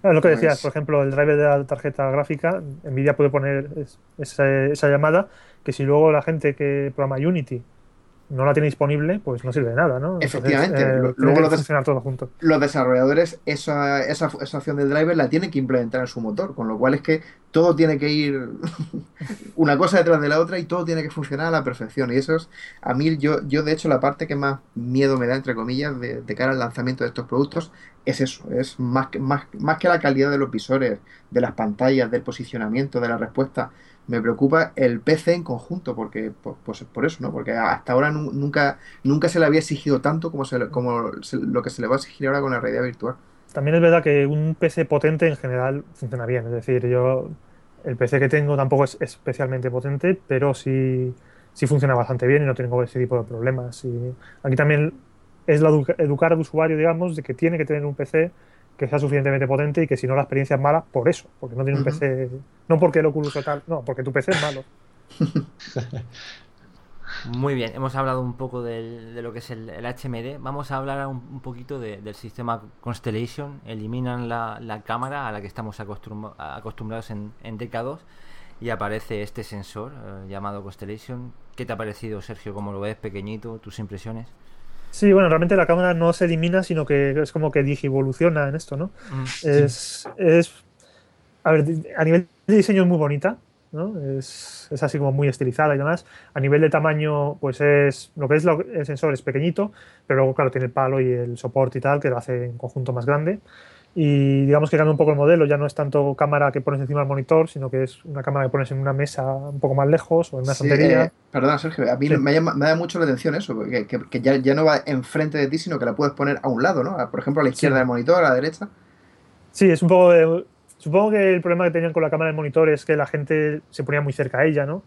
Claro, lo que pues... decías, por ejemplo, el driver de la tarjeta gráfica, Nvidia puede poner esa, esa llamada, que si luego la gente que programa Unity no la tiene disponible, pues no sirve de nada, ¿no? Efectivamente, Entonces, eh, luego lo des- funcionar todo junto. los desarrolladores esa, esa, esa opción del driver la tienen que implementar en su motor, con lo cual es que todo tiene que ir una cosa detrás de la otra y todo tiene que funcionar a la perfección. Y eso es, a mí, yo, yo de hecho, la parte que más miedo me da, entre comillas, de, de cara al lanzamiento de estos productos es eso, es más que, más, más que la calidad de los visores, de las pantallas, del posicionamiento, de la respuesta. Me preocupa el PC en conjunto, porque por, pues por eso, ¿no? Porque hasta ahora nu- nunca, nunca se le había exigido tanto como, se como lo que se le va a exigir ahora con la realidad virtual. También es verdad que un PC potente en general funciona bien. Es decir, yo el PC que tengo tampoco es especialmente potente, pero sí, sí funciona bastante bien y no tengo ese tipo de problemas. Y aquí también es la edu- educar al usuario, digamos, de que tiene que tener un PC que sea suficientemente potente y que si no la experiencia es mala por eso, porque no tiene un. PC, no porque el Oculus o tal, no, porque tu PC es malo. Muy bien, hemos hablado un poco del- de lo que es el, el HMD. Vamos a hablar un, un poquito de- del sistema Constellation. Eliminan la, la cámara a la que estamos acostum- acostumbrados en, en DK2 y aparece este sensor eh, llamado Constellation. ¿Qué te ha parecido, Sergio? ¿Cómo lo ves? Pequeñito, tus impresiones. Sí, bueno, realmente la cámara no se elimina, sino que es como que digivoluciona en esto, ¿no? Es, es a ver, a nivel de diseño es muy bonita, ¿no? Es, es así como muy estilizada y demás. A nivel de tamaño, pues es lo que es lo- el sensor es pequeñito, pero luego, claro, tiene el palo y el soporte y tal, que lo hace en conjunto más grande. Y digamos que cambia un poco el modelo, ya no es tanto cámara que pones encima del monitor, sino que es una cámara que pones en una mesa un poco más lejos o en una Sí, estantería. eh, perdona, Sergio, a mí Sí. me, llama- me da mucho la atención eso, que, que- que ya, ya no va enfrente de ti, sino que la puedes poner a un lado, ¿no? A- Por ejemplo, a la izquierda Sí. del monitor, a la derecha. Sí, es un poco de- Supongo que el problema que tenían con la cámara del monitor es que la gente se ponía muy cerca a ella, ¿no?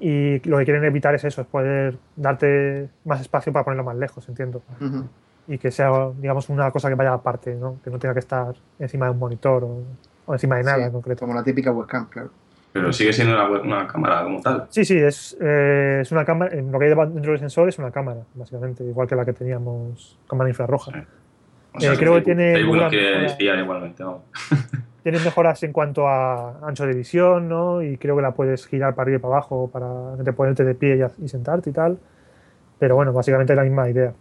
Y lo que quieren evitar es eso, es poder darte más espacio para ponerlo más lejos, entiendo. Ujú. Y que sea, digamos, una cosa que vaya aparte, ¿no? Que no tenga que estar encima de un monitor o, o encima de nada Sí, en concreto. Como la típica webcam, claro. Pero sigue siendo una, web- una cámara como tal. Sí, sí, es, eh, es una cámara, en lo que hay dentro del sensor es una cámara, básicamente, igual que la que teníamos, cámara infrarroja. Sí. O Eh, creo que tiene igualmente. Tienes mejoras en cuanto a ancho de visión, ¿no? Y creo que la puedes girar para arriba y para abajo para que te ponerte de pie y sentarte y tal. Pero bueno, básicamente es la misma idea.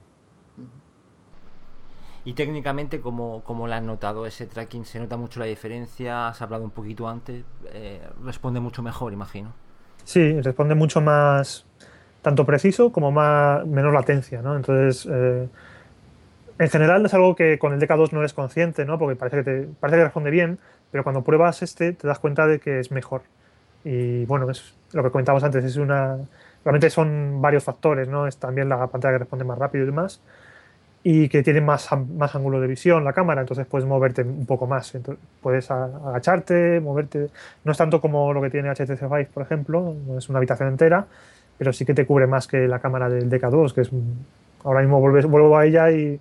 Y técnicamente, ¿cómo, cómo la has notado ese tracking? ¿Se nota mucho la diferencia? Has hablado un poquito antes. eh, responde mucho mejor, imagino. Sí, responde mucho más, tanto preciso como más, menor latencia, ¿no? Entonces, eh, en general es algo que con el DK2 no eres consciente, ¿no? Porque parece que, te, parece que responde bien, pero cuando pruebas este te das cuenta de que es mejor. Y bueno, es lo que comentábamos antes, es una... Realmente son varios factores, ¿no? Es también la pantalla que responde más rápido y demás. Y que tiene más, más ángulo de visión la cámara, entonces puedes moverte un poco más. Entonces, puedes agacharte, moverte. No es tanto como lo que tiene HTC Vive, por ejemplo, no es una habitación entera, pero sí que te cubre más que la cámara del DK2, que es. Ahora mismo vuelves- vuelvo a ella y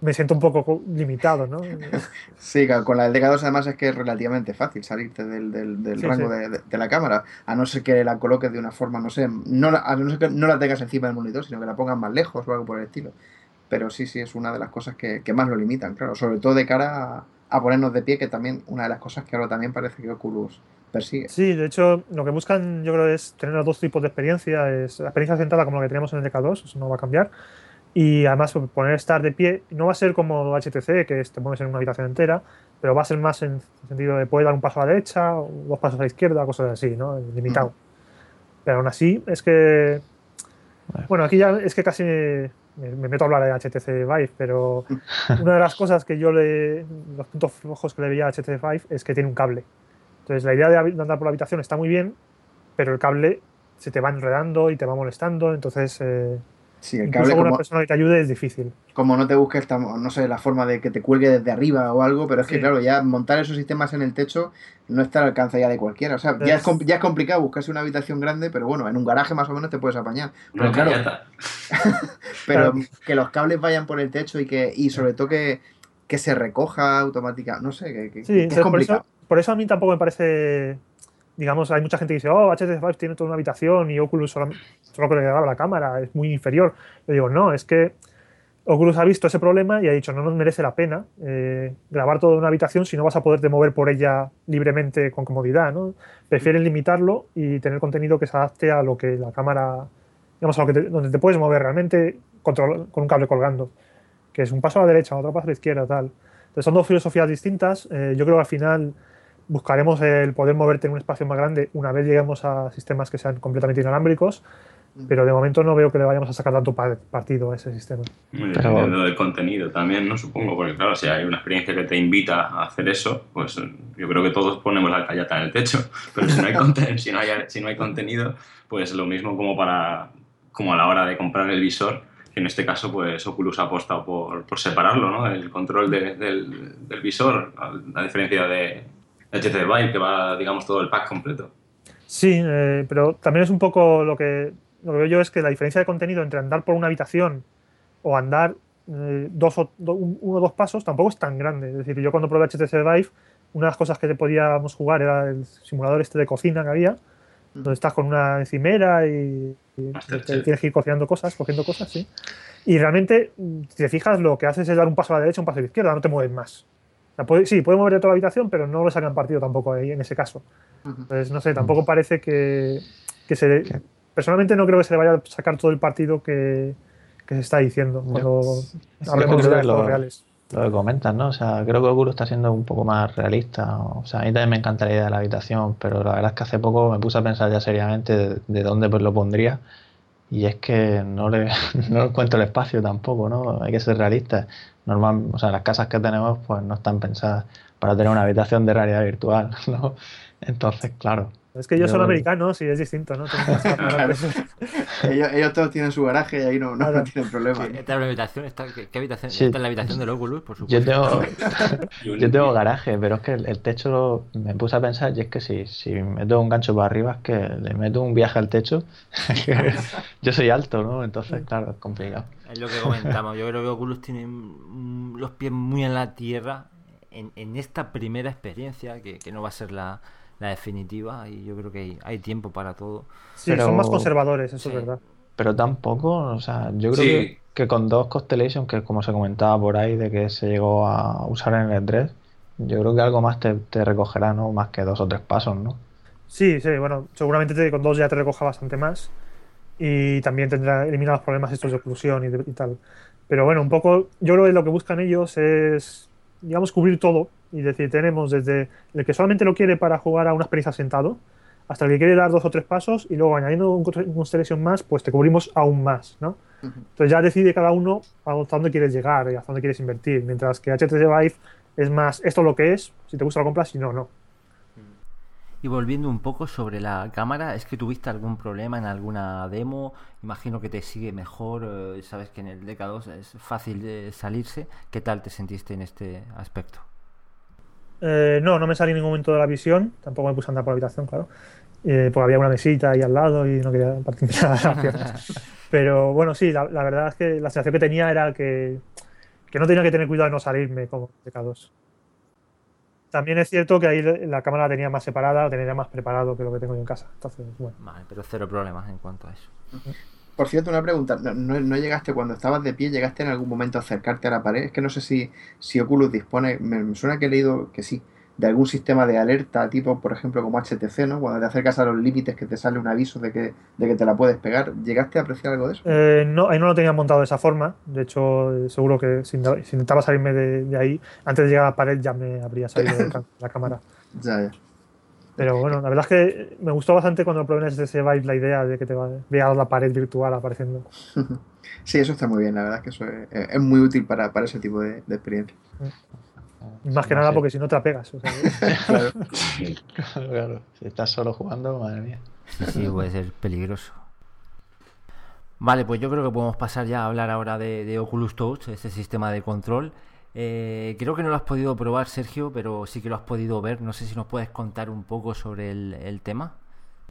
me siento un poco co- limitado, ¿no? Sí, con la del DK2 además es que es relativamente fácil salirte del, del- del Sí, rango sí. De, la cámara, a no ser que la coloques de una forma, no sé, no, la- a no ser que no la tengas encima del monitor, sino que la pongas más lejos o algo por el estilo. Pero sí, sí, es una de las cosas que, que más lo limitan, claro, sobre todo de cara a, a ponernos de pie, que también una de las cosas que ahora también parece que Oculus persigue. Sí, de hecho, lo que buscan yo creo es tener los dos tipos de experiencia. Es la experiencia sentada como la que teníamos en el DK2, eso no va a cambiar. Y además poner estar de pie no va a ser como HTC, que es- te mueves en una habitación entera, pero va a ser más en el sentido de poder dar un paso a la derecha, dos pasos a la izquierda, cosas así, ¿no? Limitado. Pero aún así, es que. Bueno, aquí ya es que casi me, me meto a hablar de HTC Vive, pero una de las cosas que yo le. Los puntos flojos que le veía a HTC Vive es que tiene un cable. Entonces, la idea de andar por la habitación está muy bien, pero el cable se te va enredando y te va molestando, entonces. eh, Sí, el incluso cable una como, persona que te ayude es difícil. como no te busques, no sé, la forma de que te cuelgue desde arriba o algo, pero es que Sí. claro, ya montar esos sistemas en el techo no está al alcance ya de cualquiera. O sea, ya es, ya es complicado buscarse una habitación grande, pero bueno, en un garaje más o menos te puedes apañar. Pero Una claro, pero Claro. que los cables vayan por el techo y que y sobre todo que, que se recoja automática, no sé, que, que- Sí, que es por, complicado. eso, por eso a mí tampoco me parece. Digamos, hay mucha gente que dice, oh, HTC Vive tiene toda una habitación y Oculus solo, solo que le graba la cámara, es muy inferior. Yo digo, no, es que Oculus ha visto ese problema y ha dicho, no nos merece la pena eh, grabar toda una habitación si no vas a poderte mover por ella libremente con comodidad. ¿no? Prefieren limitarlo y tener contenido que se adapte a lo que la cámara digamos, a lo que te- donde te puedes mover realmente con un cable colgando, que es un paso a la derecha, otro paso a la izquierda, tal. Entonces son dos filosofías distintas. Eh, yo creo que al final buscaremos el poder moverte en un espacio más grande una vez lleguemos a sistemas que sean completamente inalámbricos, pero de momento no veo que le vayamos a sacar tanto pa- partido a ese sistema. Muy Dependiendo del contenido también, ¿no? Supongo, porque claro, si hay una experiencia que te invita a hacer eso, pues eh, yo creo que todos ponemos la callata en el techo. Pero si no hay, conten- si no hay, si no hay contenido, pues lo mismo como para como a la hora de comprar el visor, que en este caso, pues Oculus ha apostado por, por separarlo, ¿no? El control de- del, del visor, a, a diferencia de HTC Vive, que va, digamos, todo el pack completo. Sí, eh, pero también es un poco lo que, lo que veo yo es que la diferencia de contenido entre andar por una habitación o andar eh, dos o, do- un- uno o dos pasos tampoco es tan grande. Es decir, yo cuando probé HTC Vive, una de las cosas que podíamos jugar era el simulador este de cocina que había, donde estás con una encimera y, y te tienes que ir cocinando cosas, cogiendo cosas, sí. Y realmente, si te fijas, lo que haces es dar un paso a la derecha, un paso a la izquierda, no te mueves más. O sea, puede- sí, puede moverte toda la habitación, pero no lo sacan partido tampoco ahí en ese caso. Pues no sé, tampoco parece que, que se. Personalmente no creo que se le vaya a sacar todo el partido que, que se está diciendo cuando Yo hablemos de los lo- reales. Lo que comentas, ¿no? O sea, creo que Oculus está siendo un poco más realista. O sea, a mí también me encanta la idea de la habitación, pero la verdad es que hace poco me puse a pensar ya seriamente de, de dónde pues lo pondría. Y es que no le, no encuentro el espacio tampoco, ¿no? Hay que ser realistas. Normal, o sea, las casas que tenemos pues no están pensadas para tener una habitación de realidad virtual, ¿no? Entonces, claro. Es que ellos son Yo- americanos y es distinto, ¿no? Ellos, ellos todos tienen su garaje y ahí no, no, Claro. tienen problema. ¿no? ¿Esta es la habitación? ¿Esta- ¿Qué, qué habitación? Sí. ¿Esta es la habitación del Oculus, por Yo supuesto? tengo, yo tengo garaje, pero es que el, el techo lo- me puse a pensar y es que si, si meto un gancho para arriba es que le meto un viaje al techo. yo soy alto, ¿no? Entonces, claro, es complicado. Es lo que comentamos. Yo creo que Oculus tiene los pies muy en la tierra en, en esta primera experiencia, que, que no va a ser la, la definitiva, y yo creo que hay, hay tiempo para todo. Sí, Pero- son más conservadores, eso Sí. es verdad. Pero tampoco, o sea, yo creo Sí. que, que con dos Constellation, que como se comentaba por ahí, de que se llegó a usar en el E3, yo creo que algo más te, te recogerá, ¿no? Más que dos o tres pasos, ¿no? Sí, sí, bueno, seguramente te- con dos ya te recoja bastante más y también tendrá elimina los problemas estos de oclusión y, de- y tal. Pero bueno, un poco, yo creo que lo que buscan ellos es, digamos, cubrir todo y decir, tenemos desde el que solamente lo quiere para jugar a una experiencia sentado hasta el que quiere dar dos o tres pasos y luego añadiendo un, un más, pues te cubrimos aún más, ¿no? Entonces ya decide cada uno hasta dónde quieres llegar y hasta dónde quieres invertir, mientras que HTC Vive es más, esto es lo que es, si te gusta lo compras, si no, no. Y volviendo un poco sobre la cámara, ¿es que tuviste algún problema en alguna demo? Imagino que te sigue mejor, eh, sabes que en el DK2 es fácil de salirse. ¿Qué tal te sentiste en este aspecto? Eh, no, no me salí en ningún momento de la visión, tampoco me puse a andar por la habitación, claro, eh, porque había una mesita ahí al lado y no quería partirme las piernas. Pero bueno, sí, la, la verdad es que la sensación que tenía era que, que no tenía que tener cuidado de no salirme como DK2. También es cierto que ahí la cámara la tenía más separada, la tenía más preparado que lo que tengo yo en casa. Entonces, bueno. Vale, pero cero problemas en cuanto a eso. Por cierto, una pregunta. No, no- no llegaste cuando estabas de pie, llegaste en algún momento a acercarte a la pared? Es que no sé si, si Oculus dispone, me, me suena que he leído que sí, de algún sistema de alerta, tipo, por ejemplo, como HTC, ¿no? Cuando te acercas a los límites que te sale un aviso de que, de que te la puedes pegar. ¿Llegaste a apreciar algo de eso? Eh, no, ahí no lo tenía montado de esa forma. De hecho, eh, seguro que si, intentaba salirme de, de ahí, antes de llegar a la pared ya me habría salido de la cámara. Ya, ya. Pero bueno, la verdad es que me gustó bastante cuando lo probé en HTC Vive la idea de que te va, veas la pared virtual apareciendo. Sí, eso está muy bien, la verdad es que eso es, es muy útil para, para ese tipo de, de experiencia. Más que No nada sé. porque si no te la pegas. o sea, Claro. Claro, claro. Si estás solo jugando, madre mía. Sí, sí, puede ser peligroso. Vale, pues yo creo que podemos pasar ya a hablar ahora de, de Oculus Touch, ese sistema de control. Eh, creo que no lo has podido probar, Sergio, pero sí que lo has podido ver. No sé si nos puedes contar un poco sobre el, el tema.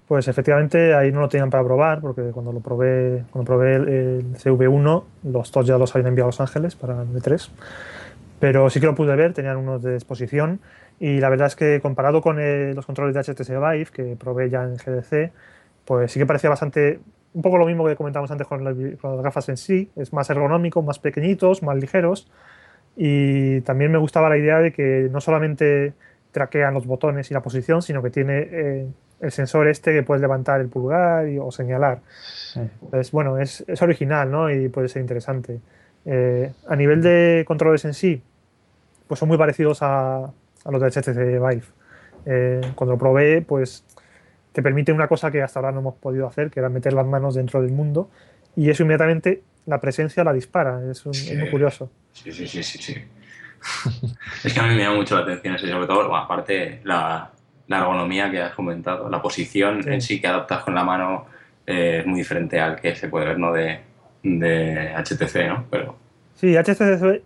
Pues efectivamente ahí no lo tenían para probar, porque cuando lo probé, cuando probé el, el CV1, los TOS ya los habían enviado a Los Ángeles para el D3. Pero sí que lo pude ver, tenían unos de exposición. Y la verdad es que comparado con eh, los controles de HTC Vive, que probé ya en GDC, pues sí que parecía bastante, un poco lo mismo que comentábamos antes con, con las gafas en sí. Es más ergonómico, más pequeñitos, más ligeros. Y también me gustaba la idea de que no solamente traquean los botones y la posición, sino que tiene eh, el sensor este que puedes levantar el pulgar y- o señalar. Entonces, bueno, es, es original, ¿no? Y puede ser interesante. Eh, a nivel de controles en sí, pues son muy parecidos a, a los de HTC Vive. Eh, cuando lo probé, pues te permite una cosa que hasta ahora no hemos podido hacer, que era meter las manos dentro del mundo, y eso inmediatamente la presencia la dispara. Es, un- es muy Sí. curioso. Sí, sí, sí, sí, sí. es que a mí me llama mucho la atención eso, y sobre todo, bueno, aparte, la, la ergonomía que has comentado, la posición Sí. en sí que adaptas con la mano eh, es muy diferente al que se puede ver, ¿no? De, de HTC, ¿no? Pero Sí, HTC,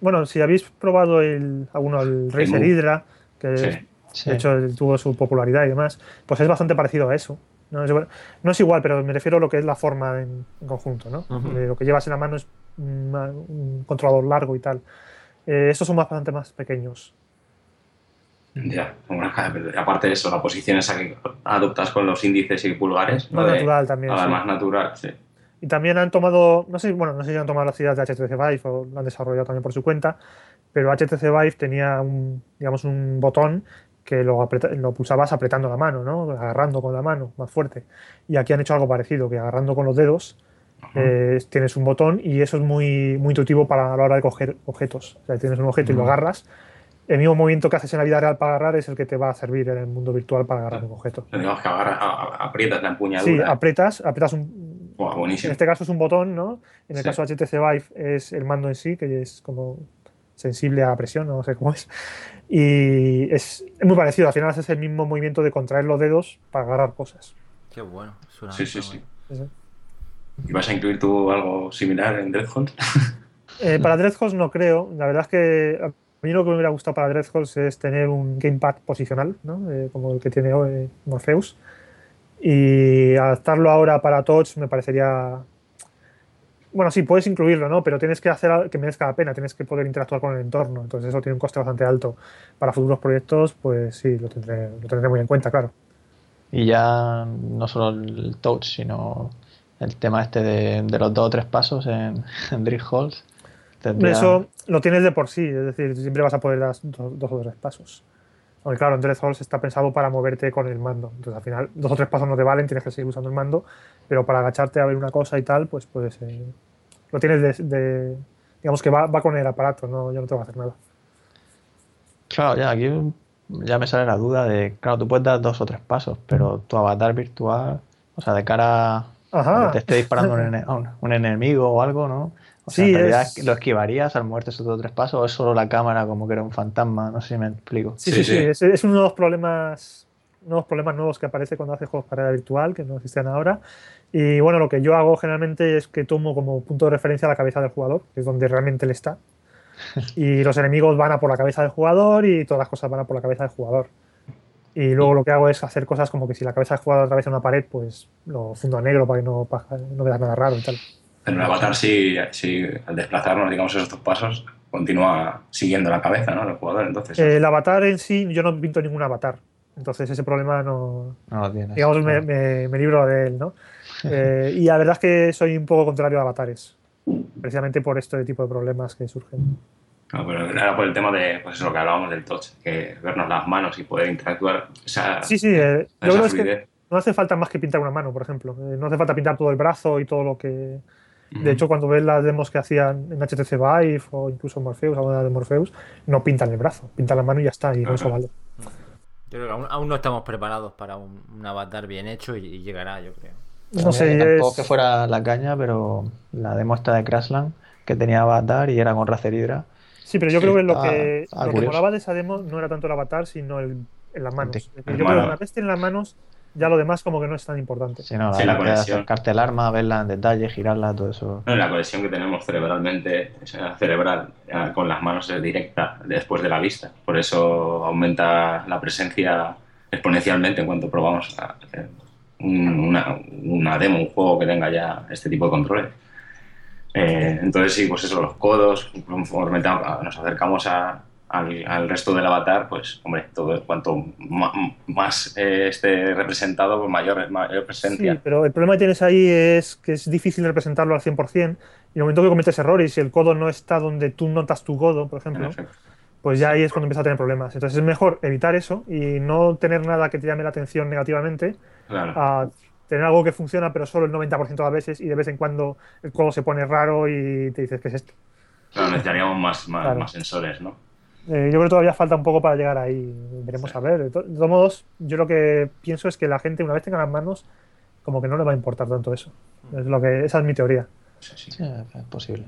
bueno, si habéis probado el, alguno, el Razer. Hydra, que sí. Sí. de hecho tuvo su popularidad y demás, pues es bastante parecido a eso. No es, igual- no es igual, pero me refiero a lo que es la forma en, en conjunto, ¿no? Eh, lo que llevas en la mano es un, controlador largo y tal. Eh, estos son bastante más pequeños. Ya, bueno, aparte de eso, la posición esa que adoptas con los índices y pulgares, ¿no? Más De- natural también. sí. más natural, sí. Y también han tomado, no sé, bueno, no sé si han tomado las ideas de HTC Vive o lo han desarrollado también por su cuenta, pero HTC Vive tenía un, digamos, un botón que lo, apreta- lo pulsabas apretando la mano, ¿no? Agarrando con la mano más fuerte. Y aquí han hecho algo parecido, que agarrando con los dedos eh, tienes un botón y eso es muy, muy intuitivo para a la hora de coger objetos. O sea, tienes un objeto y lo agarras. El mismo movimiento que haces en la vida real para agarrar es el que te va a servir en el mundo virtual para agarrar un objeto. Digamos que agarra- a- a- aprietas la Sí, empuñadura. aprietas, aprietas un, en buenísimo. este caso es un botón, ¿no? En el Sí. caso de HTC Vive es el mando en sí, que es como sensible a presión, no sé cómo es. Y es, es muy parecido, al final haces el mismo movimiento de contraer los dedos para agarrar cosas. Qué bueno. suena Sí, sí, sí. bueno. Sí, sí. ¿Y vas a incluir tú algo similar en Dreadhold? Eh, para Dreadhouse no creo. La verdad es que a mí lo que me hubiera gustado para Dreadhouse es tener un gamepad posicional, ¿no? Eh, como el que tiene hoy Morpheus. Y adaptarlo ahora para Touch me parecería. Bueno, sí, puedes incluirlo, ¿no? Pero tienes que hacer algo que merezca la pena, tienes que poder interactuar con el entorno. Entonces, eso tiene un coste bastante alto. Para futuros proyectos, pues sí, lo tendré, lo tendré muy en cuenta, claro. Y ya no solo el touch, sino el tema este de, de los dos o tres pasos en, en Drill Halls. Tendría- Eso lo tienes de por sí, es decir, siempre vas a poder dar dos, dos o tres pasos. Aunque claro, en Dread Halls está pensado para moverte con el mando. Entonces al final dos o tres pasos no te valen, tienes que seguir usando el mando, pero para agacharte a ver una cosa y tal, pues puedes... eh, lo tienes de, de- digamos que va, va con el aparato, no, yo no tengo que hacer nada. Claro, ya aquí ya me sale la duda de, claro, tú puedes dar dos o tres pasos, pero tu avatar virtual, o sea, de cara Ajá. te esté disparando un, ene- a un- un enemigo o algo, ¿no? O sea, Sí, en realidad es- lo esquivarías al moverte esos dos o tres pasos o es solo la cámara como que era un fantasma, no sé si me explico. Sí, Sí, sí. Es, es uno de los problemas, unos problemas nuevos que aparece cuando haces juegos para realidad virtual, que no existen ahora. Y bueno, lo que yo hago generalmente es que tomo como punto de referencia la cabeza del jugador, que es donde realmente él está. Y los enemigos van a por la cabeza del jugador y todas las cosas van a por la cabeza del jugador. Y luego lo que hago es hacer cosas como que si la cabeza del jugador atraviesa una pared, pues lo fundo a negro para que no, pa- no veas nada raro y tal. En el avatar, sí, sí, al desplazarnos, digamos, esos dos pasos, continúa siguiendo la cabeza, ¿no? El jugador, entonces. Eh, el avatar en sí, yo no pinto ningún avatar. Entonces ese problema no, No lo tienes. digamos, me- me libro de él, ¿no? Eh, y la verdad es que soy un poco contrario a avatares, precisamente por este tipo de problemas que surgen. No, pero era por el tema de, pues eso, lo que hablábamos del touch, que vernos las manos y poder interactuar. Esa, Sí, sí, eh, esa yo creo es que no hace falta más que pintar una mano, por ejemplo. Eh, no hace falta pintar todo el brazo y todo lo que... De hecho, cuando ves las demos que hacían en HTC Vive o incluso en Morpheus, alguna de Morpheus, no pintan el brazo, pintan la mano y ya está, y con eso vale. Yo creo que aún, aún no estamos preparados para un, un avatar bien hecho y, y llegará, yo creo. No sé, Tampoco es... que fuera la caña, pero la demo esta de Crashland, que tenía avatar y era con Razer Hydra. Sí, pero yo Sí, creo que lo ah, que, ah, lo que molaba de esa demo no era tanto el avatar, sino el, en las manos. Sí, yo creo que una vez tienes las manos, ya lo demás como que no es tan importante. Sí, no, Sí, la la, de conexión. acercarte el arma, verla en detalle, girarla, todo eso. No, la conexión que tenemos cerebralmente, o sea, cerebral, eh, con las manos es directa después de la vista. Por eso aumenta la presencia exponencialmente en cuanto probamos a- un- una, una demo, un juego que tenga ya este tipo de controles. Eh, entonces sí, pues eso, los codos, conforme nos acercamos a- al, al resto del avatar, pues hombre, todo cuanto más eh, esté representado, pues mayor, mayor presencia. Sí, pero el problema que tienes ahí es que es difícil representarlo al 100%. Y en el momento que cometes errores y el codo no está donde tú notas tu codo, por ejemplo, pues ya ahí es cuando empieza a tener problemas. Entonces es mejor evitar eso y no tener nada que te llame la atención negativamente Claro. a tener algo que funciona pero solo el 90% de las veces y de vez en cuando el juego se pone raro y te dices, ¿qué es esto? Claro, necesitaríamos más, más, Claro. más sensores, ¿no? Eh, yo creo que todavía falta un poco para llegar ahí. Veremos Sí. a ver. De, to- de todos modos, yo lo que pienso es que la gente, una vez tenga las manos, como que no le va a importar tanto eso. Es lo que, esa es mi teoría. Sí, sí. Sí, es posible.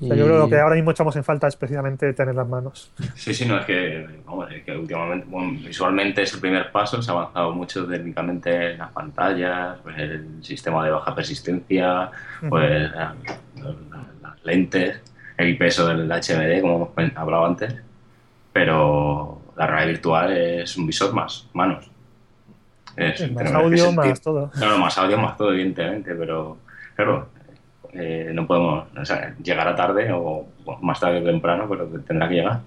O sea, yo creo que lo que ahora mismo echamos en falta es precisamente tener las manos. Sí, sí, no, es que, vamos, es que últimamente, bueno, visualmente es el primer paso, se ha avanzado mucho técnicamente en las pantallas, pues el sistema de baja persistencia, pues la- la- las lentes, el peso del HMD, como hemos hablado antes, pero la realidad virtual es un visor más, manos. Es, Es más audio, más todo. Claro, más audio, más todo, evidentemente, pero claro, eh, no podemos, o sea, llegará tarde o o más tarde que temprano, pero tendrá que llegar.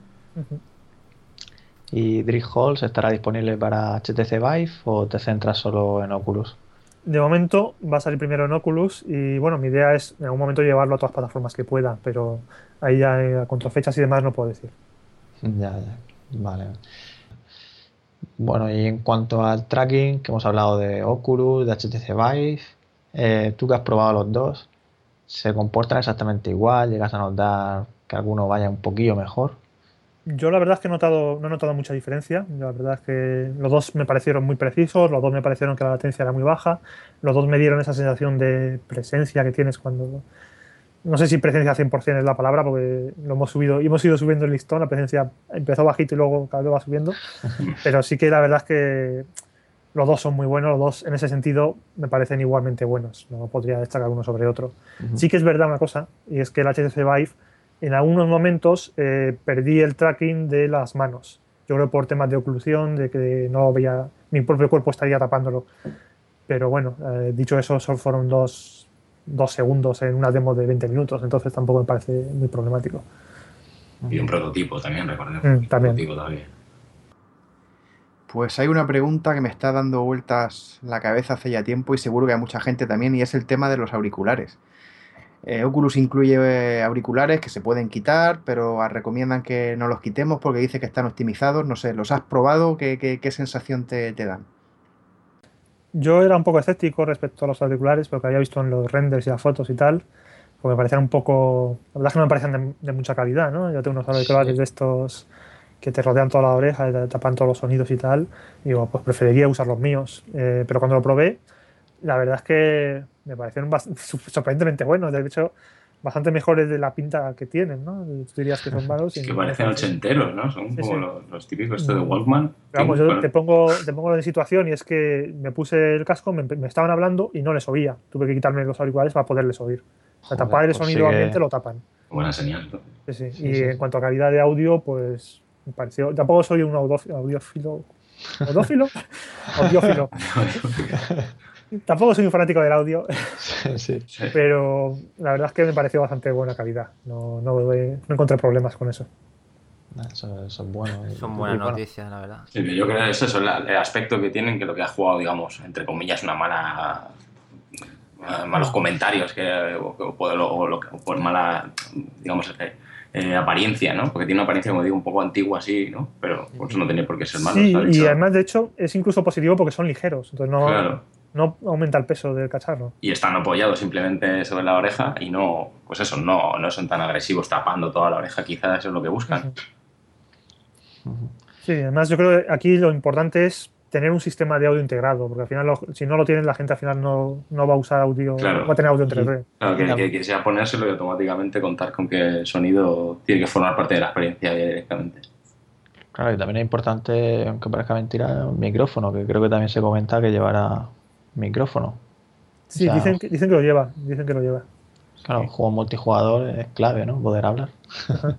¿Y Drift Halls estará disponible para HTC Vive o te centras solo en Oculus? De momento va a salir primero en Oculus y bueno, mi idea es en algún momento llevarlo a todas las plataformas que pueda, pero ahí ya eh, contra fechas y demás no puedo decir. Ya, ya. Vale. Bueno, y en cuanto al tracking, que hemos hablado de Oculus, de HTC Vive, eh, tú que has probado los dos, ¿se comportan exactamente igual? ¿Llegas a notar que alguno vaya un poquillo mejor? Yo la verdad es que he notado, no he notado mucha diferencia. La verdad es que los dos me parecieron muy precisos, los dos me parecieron que la latencia era muy baja, los dos me dieron esa sensación de presencia que tienes cuando... No sé si presencia 100% es la palabra, porque lo hemos subido, hemos ido subiendo el listón, la presencia empezó bajito y luego cada vez va subiendo, pero sí que la verdad es que los dos son muy buenos, los dos en ese sentido me parecen igualmente buenos, no podría destacar uno sobre otro. Sí que es verdad una cosa, y es que el HTC Vive en algunos momentos eh, perdí el tracking de las manos. Yo creo por temas de oclusión, de que no veía, mi propio cuerpo estaría tapándolo. Pero bueno, eh, dicho eso, solo fueron dos, dos segundos en una demo de 20 minutos, entonces tampoco me parece muy problemático. Y un prototipo también, recordemos. Mm, un también. prototipo también. Pues hay una pregunta que me está dando vueltas la cabeza hace ya tiempo y seguro que a mucha gente también, y es el tema de los auriculares. Eh, Oculus incluye eh, auriculares que se pueden quitar, pero ah, recomiendan que no los quitemos porque dice que están optimizados. No sé, ¿los has probado? ¿Qué, qué- qué sensación te, te dan? Yo era un poco escéptico respecto a los auriculares, porque había visto en los renders y las fotos y tal, porque me parecían un poco. La verdad es que no me parecían de, de mucha calidad, ¿no? Yo tengo unos auriculares Sí. de estos que te rodean toda la oreja, te tapan todos los sonidos y tal. Y digo, pues preferiría usar los míos. Eh, pero cuando lo probé, la verdad es que me parecieron sorprendentemente buenos. De hecho, bastante mejores de la pinta que tienen, ¿no? Tú dirías que son malos. y que parecen ochenteros, ¿no? Son Sí, como sí. Los, los típicos de Walkman. Pero vamos, yo te pongo, te pongo en situación y es que me puse el casco, me, me estaban hablando y no les oía. Tuve que quitarme los auriculares para poderles oír. O sea, Joder, tapar el pues sonido ambiente lo tapan. Buena señal. Sí, sí. Y en cuanto a calidad de audio, pues me pareció. Tampoco soy un audiófilo. ¿Audófilo? Audiófilo. Tampoco soy un fanático del audio, sí. Sí. pero la verdad es que me pareció bastante buena calidad. No, no, no encontré problemas con eso. Eso, eso es bueno. Son y buenas bueno, noticias, la verdad. Sí, yo creo que es eso, la- el aspecto que tienen, que lo que ha jugado, digamos, entre comillas, una mala. eh, malos comentarios, que, o, o o lo que- o por mala, digamos, eh, apariencia, ¿no? Porque tiene una apariencia, como digo, un poco antigua así, ¿no? Pero por eso no tenía por qué ser malo. Sí, y además, de hecho, es incluso positivo porque son ligeros. Entonces no, Claro. no aumenta el peso del cacharro. y están apoyados simplemente sobre la oreja y no, pues eso, no, no son tan agresivos tapando toda la oreja, quizás eso es lo que buscan. Sí, además yo creo que aquí lo importante es tener un sistema de audio integrado, porque al final lo- si no lo tienen la gente al final no, no va a usar audio, Claro. va a tener audio en 3D. Claro, que, que, que sea ponérselo y automáticamente contar con que el sonido tiene que formar parte de la experiencia directamente. Claro, y también es importante, aunque parezca mentira, un micrófono, que creo que también se comenta que llevará micrófono. Sí, O sea, dicen, que, dicen que lo lleva, dicen que lo lleva. Claro, un juego multijugador es clave, ¿no? Poder hablar.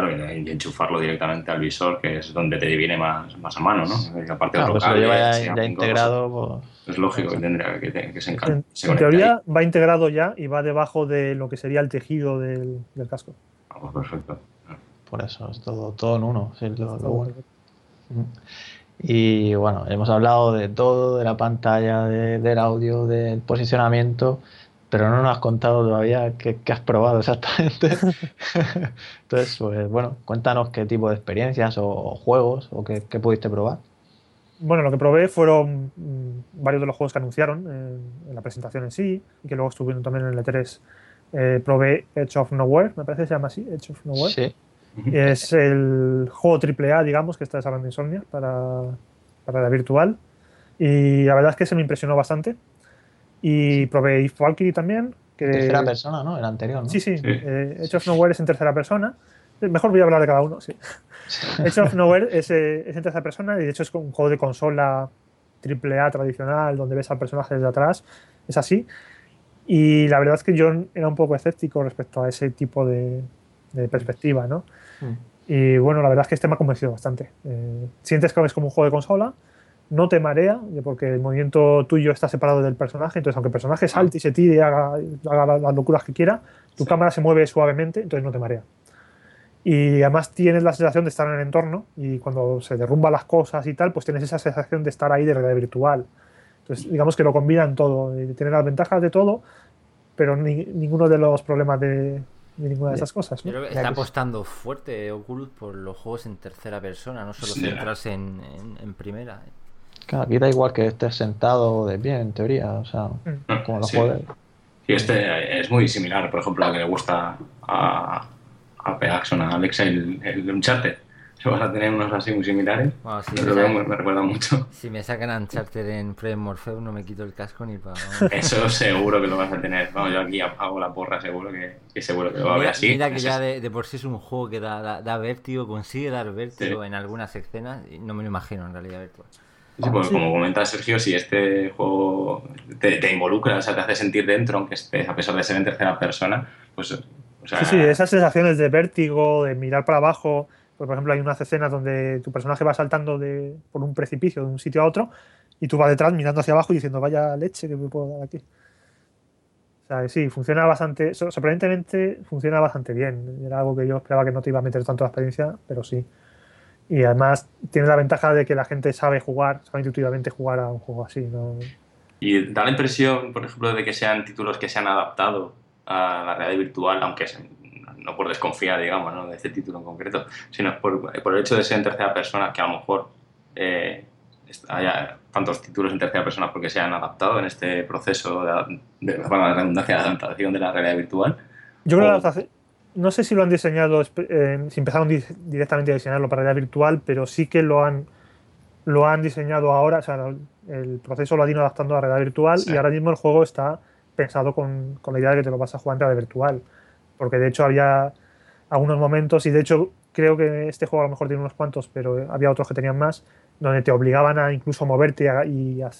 Claro, y, y enchufarlo directamente al visor, que es donde te viene más, más a mano, ¿no? Y aparte Claro, otro pues cable, ya, sea ya cinco integrado, pues es lógico que tendría que, te- que se, En, se en conecte teoría ahí. va integrado ya y va debajo de lo que sería el tejido del, del casco. Ah, pues perfecto. por eso es todo, todo en uno. sí, lo- lo Todo bueno. Y bueno, hemos hablado de todo, de la pantalla, de- del audio, del posicionamiento, pero no nos has contado todavía qué, has probado exactamente. Entonces, pues bueno, cuéntanos qué tipo de experiencias o, juegos o qué, pudiste probar. Bueno, lo que probé fueron mm, varios de los juegos que anunciaron en, la presentación en sí y que luego estuvieron también en el E3. Eh, probé Edge of Nowhere, me parece que se llama así, Edge of Nowhere. Sí. Es el juego AAA, digamos, que está desarrollando Insomnia para, para la virtual. Y la verdad es que se me impresionó bastante. Y probé If Valkyrie también. Que... Tercera persona, ¿no? El anterior, ¿no? Sí, sí. Eh, Edge of Nowhere es en tercera persona. Mejor voy a hablar de cada uno, sí. Edge of Nowhere es, eh, es, en tercera persona y de hecho es un juego de consola AAA tradicional donde ves al personaje desde atrás. Es así. Y la verdad es que yo era un poco escéptico respecto a ese tipo de, de perspectiva, ¿no? Mm. Y bueno, la verdad es que este me ha convencido bastante. Eh, sientes que es como un juego de consola, no te marea, porque el movimiento tuyo está separado del personaje, entonces aunque el personaje salte y se tire y haga, las locuras que quiera, tu cámara se mueve suavemente, entonces no te marea. Y además tienes la sensación de estar en el entorno y cuando se derrumban las cosas y tal, pues tienes esa sensación de estar ahí de realidad virtual. Entonces, digamos que lo combinan todo, y tiene las ventajas de todo, pero ninguno de los problemas de, ninguna de esas cosas. creo que está apostando fuerte Oculus por los juegos en tercera persona, no solo centrarse en, en, primera. Claro, aquí da igual que estés sentado de pie, en teoría, o sea, mm. como los juegos. Y este es muy similar, por ejemplo, a lo que le gusta a, a Pegaxon, a Alexa, el, el Uncharted vas a tener unos así muy similares. me, recuerda mucho. Si me sacan Uncharted en Project Morpheus, no me quito el casco ni para. Eso seguro que lo vas a tener. Vamos, yo aquí hago la porra, seguro que, seguro que lo va a ver así. Mira que ya de, por sí es un juego que da, da, vértigo, consigue dar vértigo en algunas escenas, y no me lo imagino en realidad virtual. Sí, pues, como comenta Sergio, si este juego te, te, involucra, o sea, te hace sentir dentro, aunque estés, a pesar de ser en tercera persona, pues. O sea, sí, sí, esas sensaciones de vértigo, de mirar para abajo, pues, por ejemplo, hay unas escenas donde tu personaje va saltando de, por un precipicio de un sitio a otro y tú vas detrás mirando hacia abajo y diciendo, vaya leche que me puedo dar aquí. O sea, sí, funciona bastante, sorprendentemente funciona bastante bien. Era algo que yo esperaba que no te iba a meter tanto la experiencia, pero sí. Y además tiene la ventaja de que la gente sabe jugar, sabe intuitivamente jugar a un juego así. ¿no? Y da la impresión, por ejemplo, de que sean títulos que se han adaptado a la realidad virtual, aunque no por desconfiar, digamos, ¿no? de este título en concreto, sino por, por, el hecho de ser en tercera persona, que a lo mejor eh, haya tantos títulos en tercera persona porque se han adaptado en este proceso de, de, de la redundancia de adaptación de la realidad virtual. Yo creo que no sé si lo han diseñado, eh, si empezaron directamente a diseñarlo para realidad virtual, pero sí que lo han, lo han diseñado ahora, o sea, el proceso lo han ido adaptando a la realidad virtual y ahora mismo el juego está pensado con, con, la idea de que te lo vas a jugar en realidad virtual porque de hecho había algunos momentos, y de hecho creo que este juego a lo mejor tiene unos cuantos, pero había otros que tenían más, donde te obligaban a incluso moverte y a,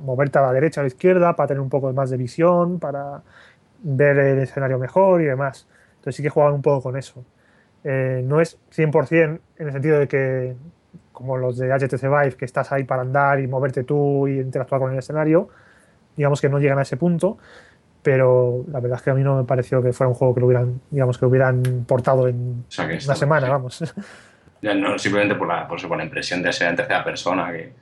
moverte a la derecha o a la izquierda para tener un poco más de visión, para ver el escenario mejor y demás. Entonces sí que jugaban un poco con eso. Eh, no es 100% en el sentido de que, como los de HTC Vive, que estás ahí para andar y moverte tú y interactuar con el escenario, digamos que no llegan a ese punto, pero la verdad es que a mí no me pareció que fuera un juego que lo hubieran, digamos, que lo hubieran portado en una semana, vamos. Ya no simplemente por la, por, la impresión de ser en tercera persona que,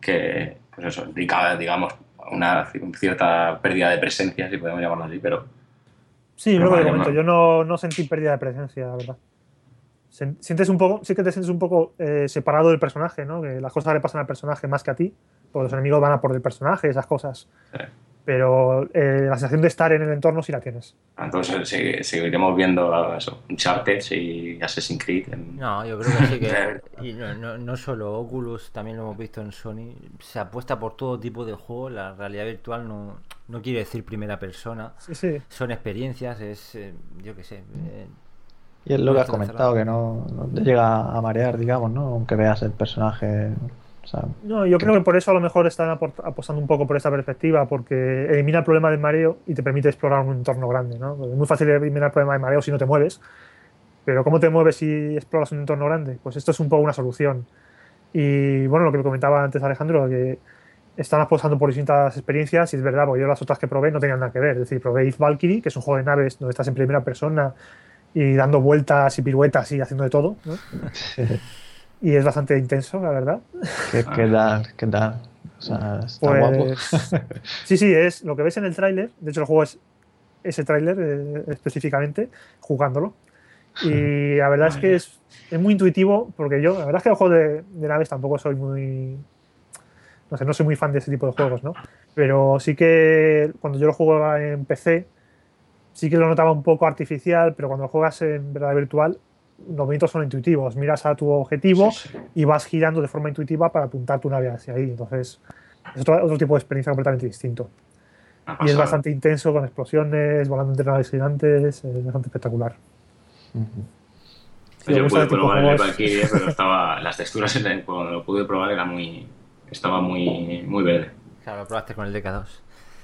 que pues eso, indicaba, digamos, una cierta pérdida de presencia, si podemos llamarlo así, pero... Sí, luego de momento, yo no, no, sentí pérdida de presencia, la verdad. Sientes un poco, sí que te sientes un poco eh, separado del personaje, ¿no? Que las cosas le pasan al personaje más que a ti, porque los enemigos van a por el personaje, esas cosas. Sí pero eh, la sensación de estar en el entorno sí la tienes. Entonces seguiremos viendo eso, Uncharted y Assassin's Creed. No, yo creo que sí que. y no, no, solo Oculus, también lo hemos visto en Sony. Se apuesta por todo tipo de juego. La realidad virtual no, no quiere decir primera persona. Sí, sí. Son experiencias, es. Eh, yo qué sé. Eh, y es lo que has comentado, que no, no, te llega a marear, digamos, ¿no? Aunque veas el personaje no, yo creo que por eso a lo mejor están apostando un poco por esta perspectiva, porque elimina el problema del mareo y te permite explorar un entorno grande. ¿no? Es muy fácil eliminar el problema del mareo si no te mueves, pero ¿cómo te mueves si exploras un entorno grande? Pues esto es un poco una solución. Y bueno, lo que comentaba antes Alejandro, que están apostando por distintas experiencias y es verdad, porque yo las otras que probé no tenían nada que ver. Es decir, probé If Valkyrie, que es un juego de naves donde estás en primera persona y dando vueltas y piruetas y haciendo de todo. ¿no? y es bastante intenso, la verdad. ¿Qué, tal? ¿Qué tal? O sea, está guapo. Pues, sí, sí, es lo que ves en el tráiler. De hecho, el juego es ese tráiler eh, específicamente, jugándolo. Y la verdad es que es, es muy intuitivo, porque yo, la verdad es que el juego de, de naves tampoco soy muy. No sé, no soy muy fan de ese tipo de juegos, ¿no? Pero sí que cuando yo lo jugaba en PC, sí que lo notaba un poco artificial, pero cuando lo juegas en verdad virtual, los movimientos son intuitivos. Miras a tu objetivo Sí, sí. y vas girando de forma intuitiva para apuntar tu nave hacia ahí. Entonces, es otro, otro tipo de experiencia completamente distinto. Y es bastante intenso, con explosiones, volando entre naves gigantes, es bastante espectacular. Ujú. Si os yo gusta pude de probar el juegos- Valkyrie, pero estaba, las texturas en el- cuando lo pude probar era muy, estaba muy, muy verde. Claro, lo probaste con el DK2.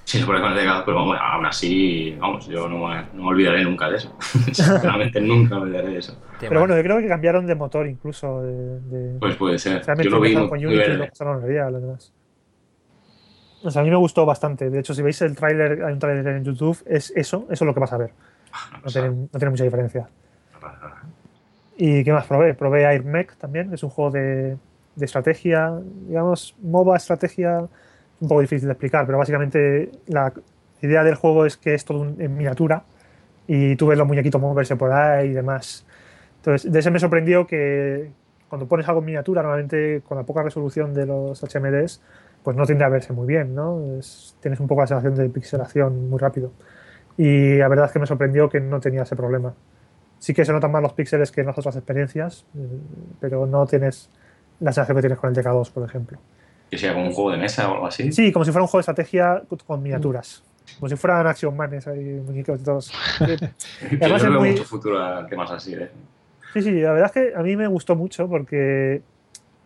Sí, lo probé con el Deca, pero bueno, aún así, vamos, yo no me, no me olvidaré nunca de eso. Sinceramente, nunca me olvidaré de eso. Pero bueno, yo creo que cambiaron de motor incluso. De, de- Pues puede ser. o sea, Yo lo vi muy, muy verde. pasaron a Unreal, además. O sea, a mí me gustó bastante. De hecho, si veis el tráiler, hay un tráiler en YouTube, es eso, eso es lo que vas a ver. Una No tiene, no tiene mucha diferencia. ¿Y qué más probé? Probé Air Mech también, es un juego de, de estrategia, digamos, MOBA, estrategia, un poco difícil de explicar, pero básicamente la idea del juego es que es todo un- en miniatura y tú ves los muñequitos moverse por ahí y demás. Entonces, de ese me sorprendió que cuando pones algo en miniatura, normalmente con la poca resolución de los HMDs, pues no tiende a verse muy bien, ¿no? Es- tienes un poco la sensación de pixelación muy rápido. Y la verdad es que me sorprendió que no tenía ese problema. Sí que se notan más los píxeles que en las otras experiencias, eh, pero no tienes la sensación que tienes con el DK2, por ejemplo. Que sea como un juego de mesa o algo así. Sí, como si fuera un juego de estrategia con miniaturas. Como si fueran Action Manes, ahí, muñecos y todos. Yo además le es veo muy- mucho futuro a temas así. ¿eh? Sí, sí, la verdad es que a mí me gustó mucho porque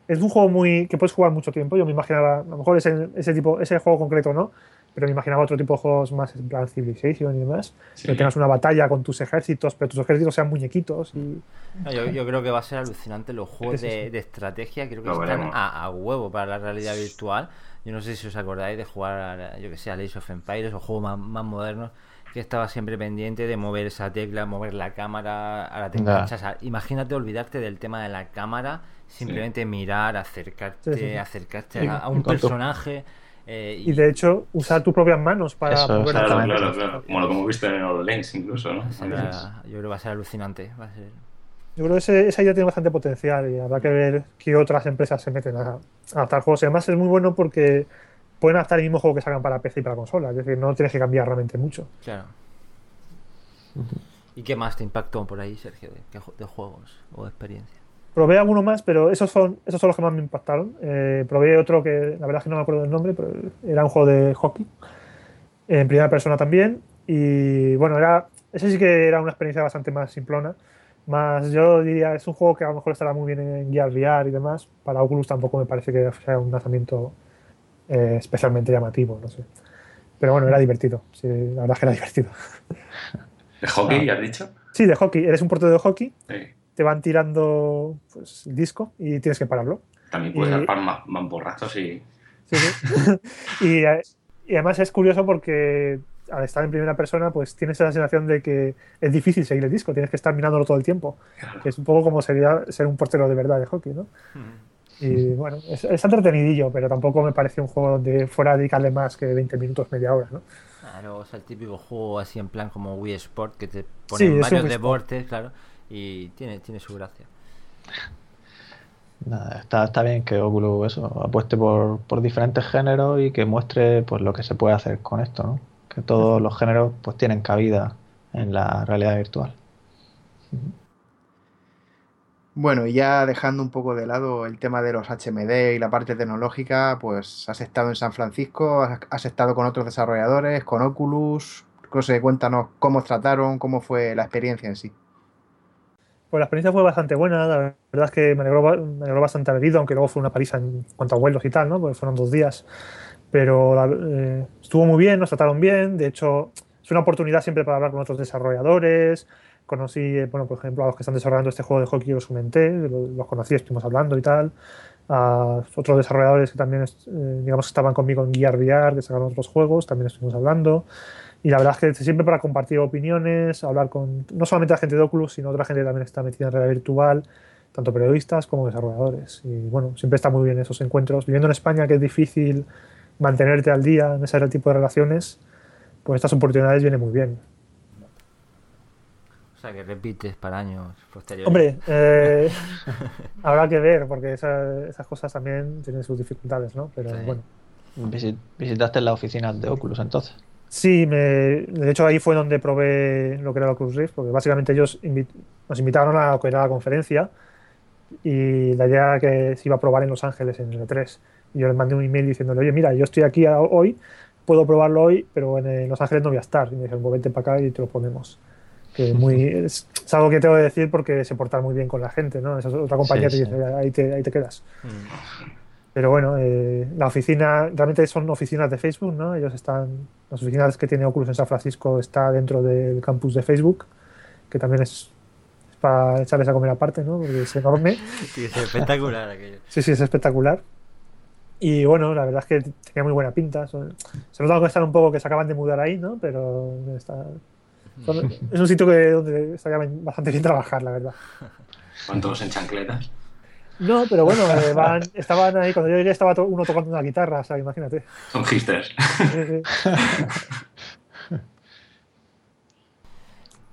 es un juego muy que puedes jugar mucho tiempo. Yo me imaginaba, a lo mejor ese, ese tipo, ese juego concreto no, pero me imaginaba otro tipo de juegos más en plan Civilization y demás. Sí. Que tengas una batalla con tus ejércitos, pero tus ejércitos sean muñequitos y No, yo, yo creo que va a ser alucinante los juegos Sí, sí, de, sí. de estrategia. Creo que Lo están a, a huevo para la realidad virtual. Yo no sé si os acordáis de jugar, a, yo que sé, a Age of Empires o juegos más, más modernos que estaba siempre pendiente de mover esa tecla, mover la cámara, ahora te enganchas a- Imagínate olvidarte del tema de la cámara, simplemente mirar, acercarte, Sí, sí, sí. acercarte a, un personaje. Eh, y de hecho usar tus propias manos para Eso, mover Claro, claro, claro. Como lo que hemos visto en HoloLens incluso, ¿no? será- yo creo que va a ser alucinante. Va a ser... Yo creo que ese- esa idea tiene bastante potencial y habrá que ver qué otras empresas se meten a, a adaptar juegos. Y además es muy bueno porque pueden adaptar el mismo juego que sacan para PC y para consola. Es decir, no tienes que cambiar realmente mucho. Claro. ¿Y qué más te impactó por ahí, Sergio, de, de juegos o de experiencia? Probé alguno más, pero esos son, esos son los que más me impactaron. Eh, probé otro que la verdad es que no me acuerdo del nombre, pero era un juego de hockey. En primera persona también. Y bueno, era, ese sí que era una experiencia bastante más simplona. Más, yo diría, es un juego que a lo mejor estará muy bien en Gear VR y demás. Para Oculus tampoco me parece que sea un lanzamiento eh, especialmente llamativo, no sé. Pero bueno, era divertido. Sí, la verdad es que era divertido. ¿De hockey, has dicho? Sí, de hockey. Eres un portero de hockey, Sí. Te van tirando pues, el disco y tienes que pararlo. También puedes Y- dar pan- borrazos y. Sí, sí. y, y además es curioso porque al estar en primera persona, pues tienes esa sensación de que es difícil seguir el disco, tienes que estar mirándolo todo el tiempo. Que es un poco como sería ser un portero de verdad de hockey, ¿no? Y bueno, es, es entretenidillo, pero tampoco me parece un juego donde fuera a dedicarle más que 20 minutos, media hora, ¿no? Claro, es el típico juego así en plan como Wii Sport que te Sí, ponen un varios deportes, claro, y tiene, tiene su gracia. Nada, está, está bien que Oculus eso, apueste por, por diferentes géneros y que muestre pues lo que se puede hacer con esto, ¿no? Que todos los géneros pues tienen cabida en la realidad virtual. Bueno, y ya dejando un poco de lado el tema de los HMD y la parte tecnológica, pues has estado en San Francisco, has, has estado con otros desarrolladores, con Oculus. No sé, cuéntanos cómo os trataron, cómo fue la experiencia en sí. Pues la experiencia fue bastante buena, la verdad es que me alegró, me alegró bastante haber ido, aunque luego fue una paliza en cuanto a vuelos y tal, ¿no? Porque fueron dos días. Pero la- eh, estuvo muy bien, nos trataron bien, de hecho es una oportunidad siempre para hablar con otros desarrolladores. Conocí, eh, bueno, por ejemplo, a los que están desarrollando este juego de hockey, los comenté, los conocí, estuvimos hablando y tal. A otros desarrolladores que también, eh, digamos, estaban conmigo en Gear VR, que sacaron otros juegos, también estuvimos hablando. Y la verdad es que siempre para compartir opiniones, hablar con no solamente la gente de Oculus, sino otra gente que también está metida en realidad virtual. tanto periodistas como desarrolladores. Y bueno, siempre está muy bien esos encuentros. Viviendo en España, que es difícil mantenerte al día en ese tipo de relaciones, pues estas oportunidades vienen muy bien. O sea, que repites para años posteriores. Hombre, eh, habrá que ver, porque esas cosas también tienen sus dificultades, ¿no? Pero bueno. ¿Visitaste las oficinas de Oculus entonces? Sí, me, de hecho ahí fue donde probé lo que era el Oculus Rift, porque básicamente ellos nos invitaron a lo que era la conferencia y la idea era que se iba a probar en Los Ángeles en el E3. Y yo les mandé un email diciéndole, oye, mira, yo estoy aquí hoy, puedo probarlo hoy, pero en Los Ángeles no voy a estar. Y me dijeron, pues vente para acá y te lo ponemos. Que muy, es, algo que tengo que decir porque se porta muy bien con la gente, ¿no? Esa es otra compañía que dice, ahí te, ahí te quedas. Mm. Pero bueno, eh, la oficina, realmente son oficinas de Facebook, ¿no? Ellos están, las oficinas que tiene Oculus en San Francisco está dentro del campus de Facebook, que también es, para echarles a comer aparte, ¿no? Porque es enorme. Sí, es espectacular aquello. Sí, sí, es espectacular. Y bueno, la verdad es que tenía muy buena pinta. se nota que están un poco que se acaban de mudar ahí, ¿no? Pero está, es un sitio que, donde estaría bastante bien trabajar, la verdad. ¿Cuántos en chancletas? No, pero bueno, eh, estaban ahí, cuando yo llegué estaba uno tocando una guitarra, o sea, imagínate. Son hipsters.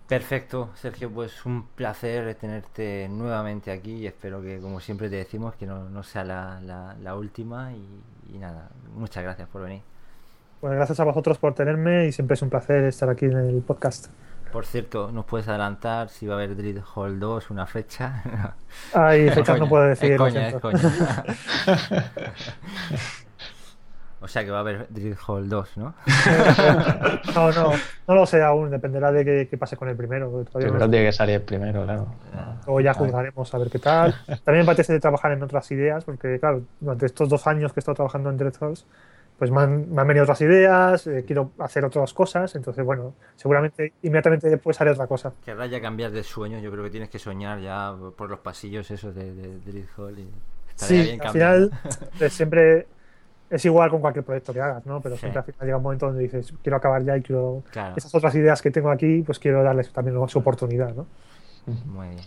Perfecto, Sergio, pues un placer tenerte nuevamente aquí y espero que, como siempre te decimos, que no, sea la, última y, nada, muchas gracias por venir. Bueno, gracias a vosotros por tenerme y siempre es un placer estar aquí en el podcast. Por cierto, ¿nos puedes adelantar si va a haber Dread Hall 2 una fecha? Ay, fechas no puedo decir. Es coña, es coña. o sea que va a haber Dread Hall 2, ¿no? no, no, no lo sé aún, dependerá de qué, pase con el primero. Primero tiene que salir el primero, claro. O ya juzgaremos a ver qué tal. También me apetece trabajar en otras ideas, porque claro, durante estos dos años que he estado trabajando en Dread Halls, pues me han, venido otras ideas, eh, quiero hacer otras cosas, entonces bueno, seguramente inmediatamente después haré otra cosa. Querrás ya cambiar de sueño, yo creo que tienes que soñar ya por los pasillos esos de, de, Hall y sí, al final pues, siempre es igual con cualquier proyecto que hagas, ¿no? Pero siempre al final llega un momento donde dices, quiero acabar ya y quiero... Esas otras ideas que tengo aquí, pues quiero darles también su oportunidad, ¿no? Muy bien.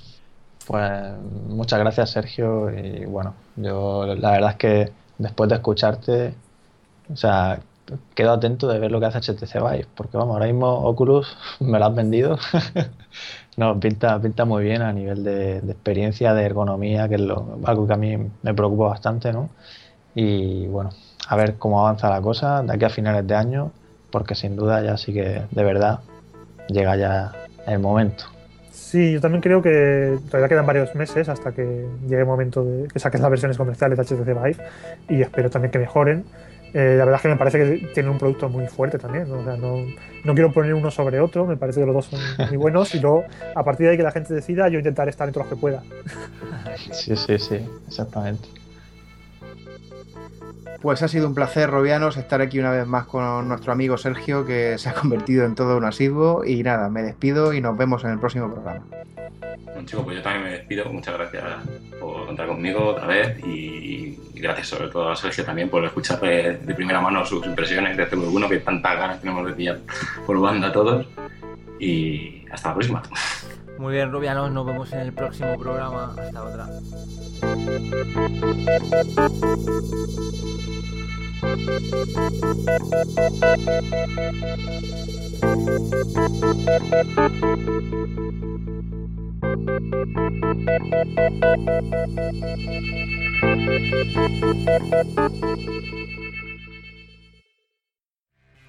Pues muchas gracias Sergio y bueno, yo la verdad es que después de escucharte o sea, quedo atento de ver lo que hace HTC Vive, porque vamos, ahora mismo Oculus me lo has vendido. no, pinta, pinta muy bien a nivel de, experiencia, de ergonomía, que es lo, algo que a mí me preocupa bastante, ¿no? Y bueno, a ver cómo avanza la cosa de aquí a finales de año, porque sin duda ya sí que de verdad llega ya el momento. Sí, yo también creo que todavía quedan varios meses hasta que llegue el momento de que saques las versiones comerciales de HTC Vive y espero también que mejoren eh, la verdad es que me parece que tiene un producto muy fuerte también. ¿no? O sea, no, no, quiero poner uno sobre otro, me parece que los dos son muy buenos y luego a partir de ahí que la gente decida, yo intentaré estar en todos los que pueda. Sí, sí, sí, exactamente. Pues ha sido un placer, Robianos, estar aquí una vez más con nuestro amigo Sergio, que se ha convertido en todo un asiduo. Y nada, me despido y nos vemos en el próximo programa. Bueno, chicos, pues yo también me despido. Muchas gracias por contar conmigo otra vez y, gracias sobre todo a Sergio también por escuchar de, primera mano sus impresiones de CV1, que tantas ganas tenemos de pillar por banda todos. Y hasta la próxima. Muy bien, Rubianos, nos vemos en el próximo programa. Hasta otra.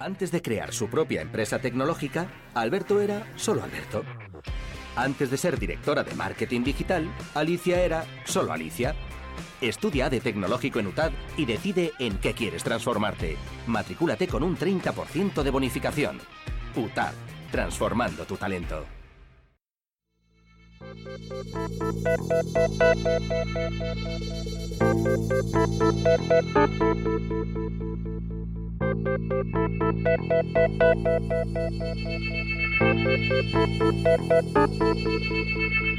Antes de crear su propia empresa tecnológica, Alberto era solo Alberto. Antes de ser directora de marketing digital, Alicia era solo Alicia. Estudia de tecnológico en UTAD y decide en qué quieres transformarte. Matricúlate con un 30% de bonificación. UTAD, transformando tu talento. Thank you.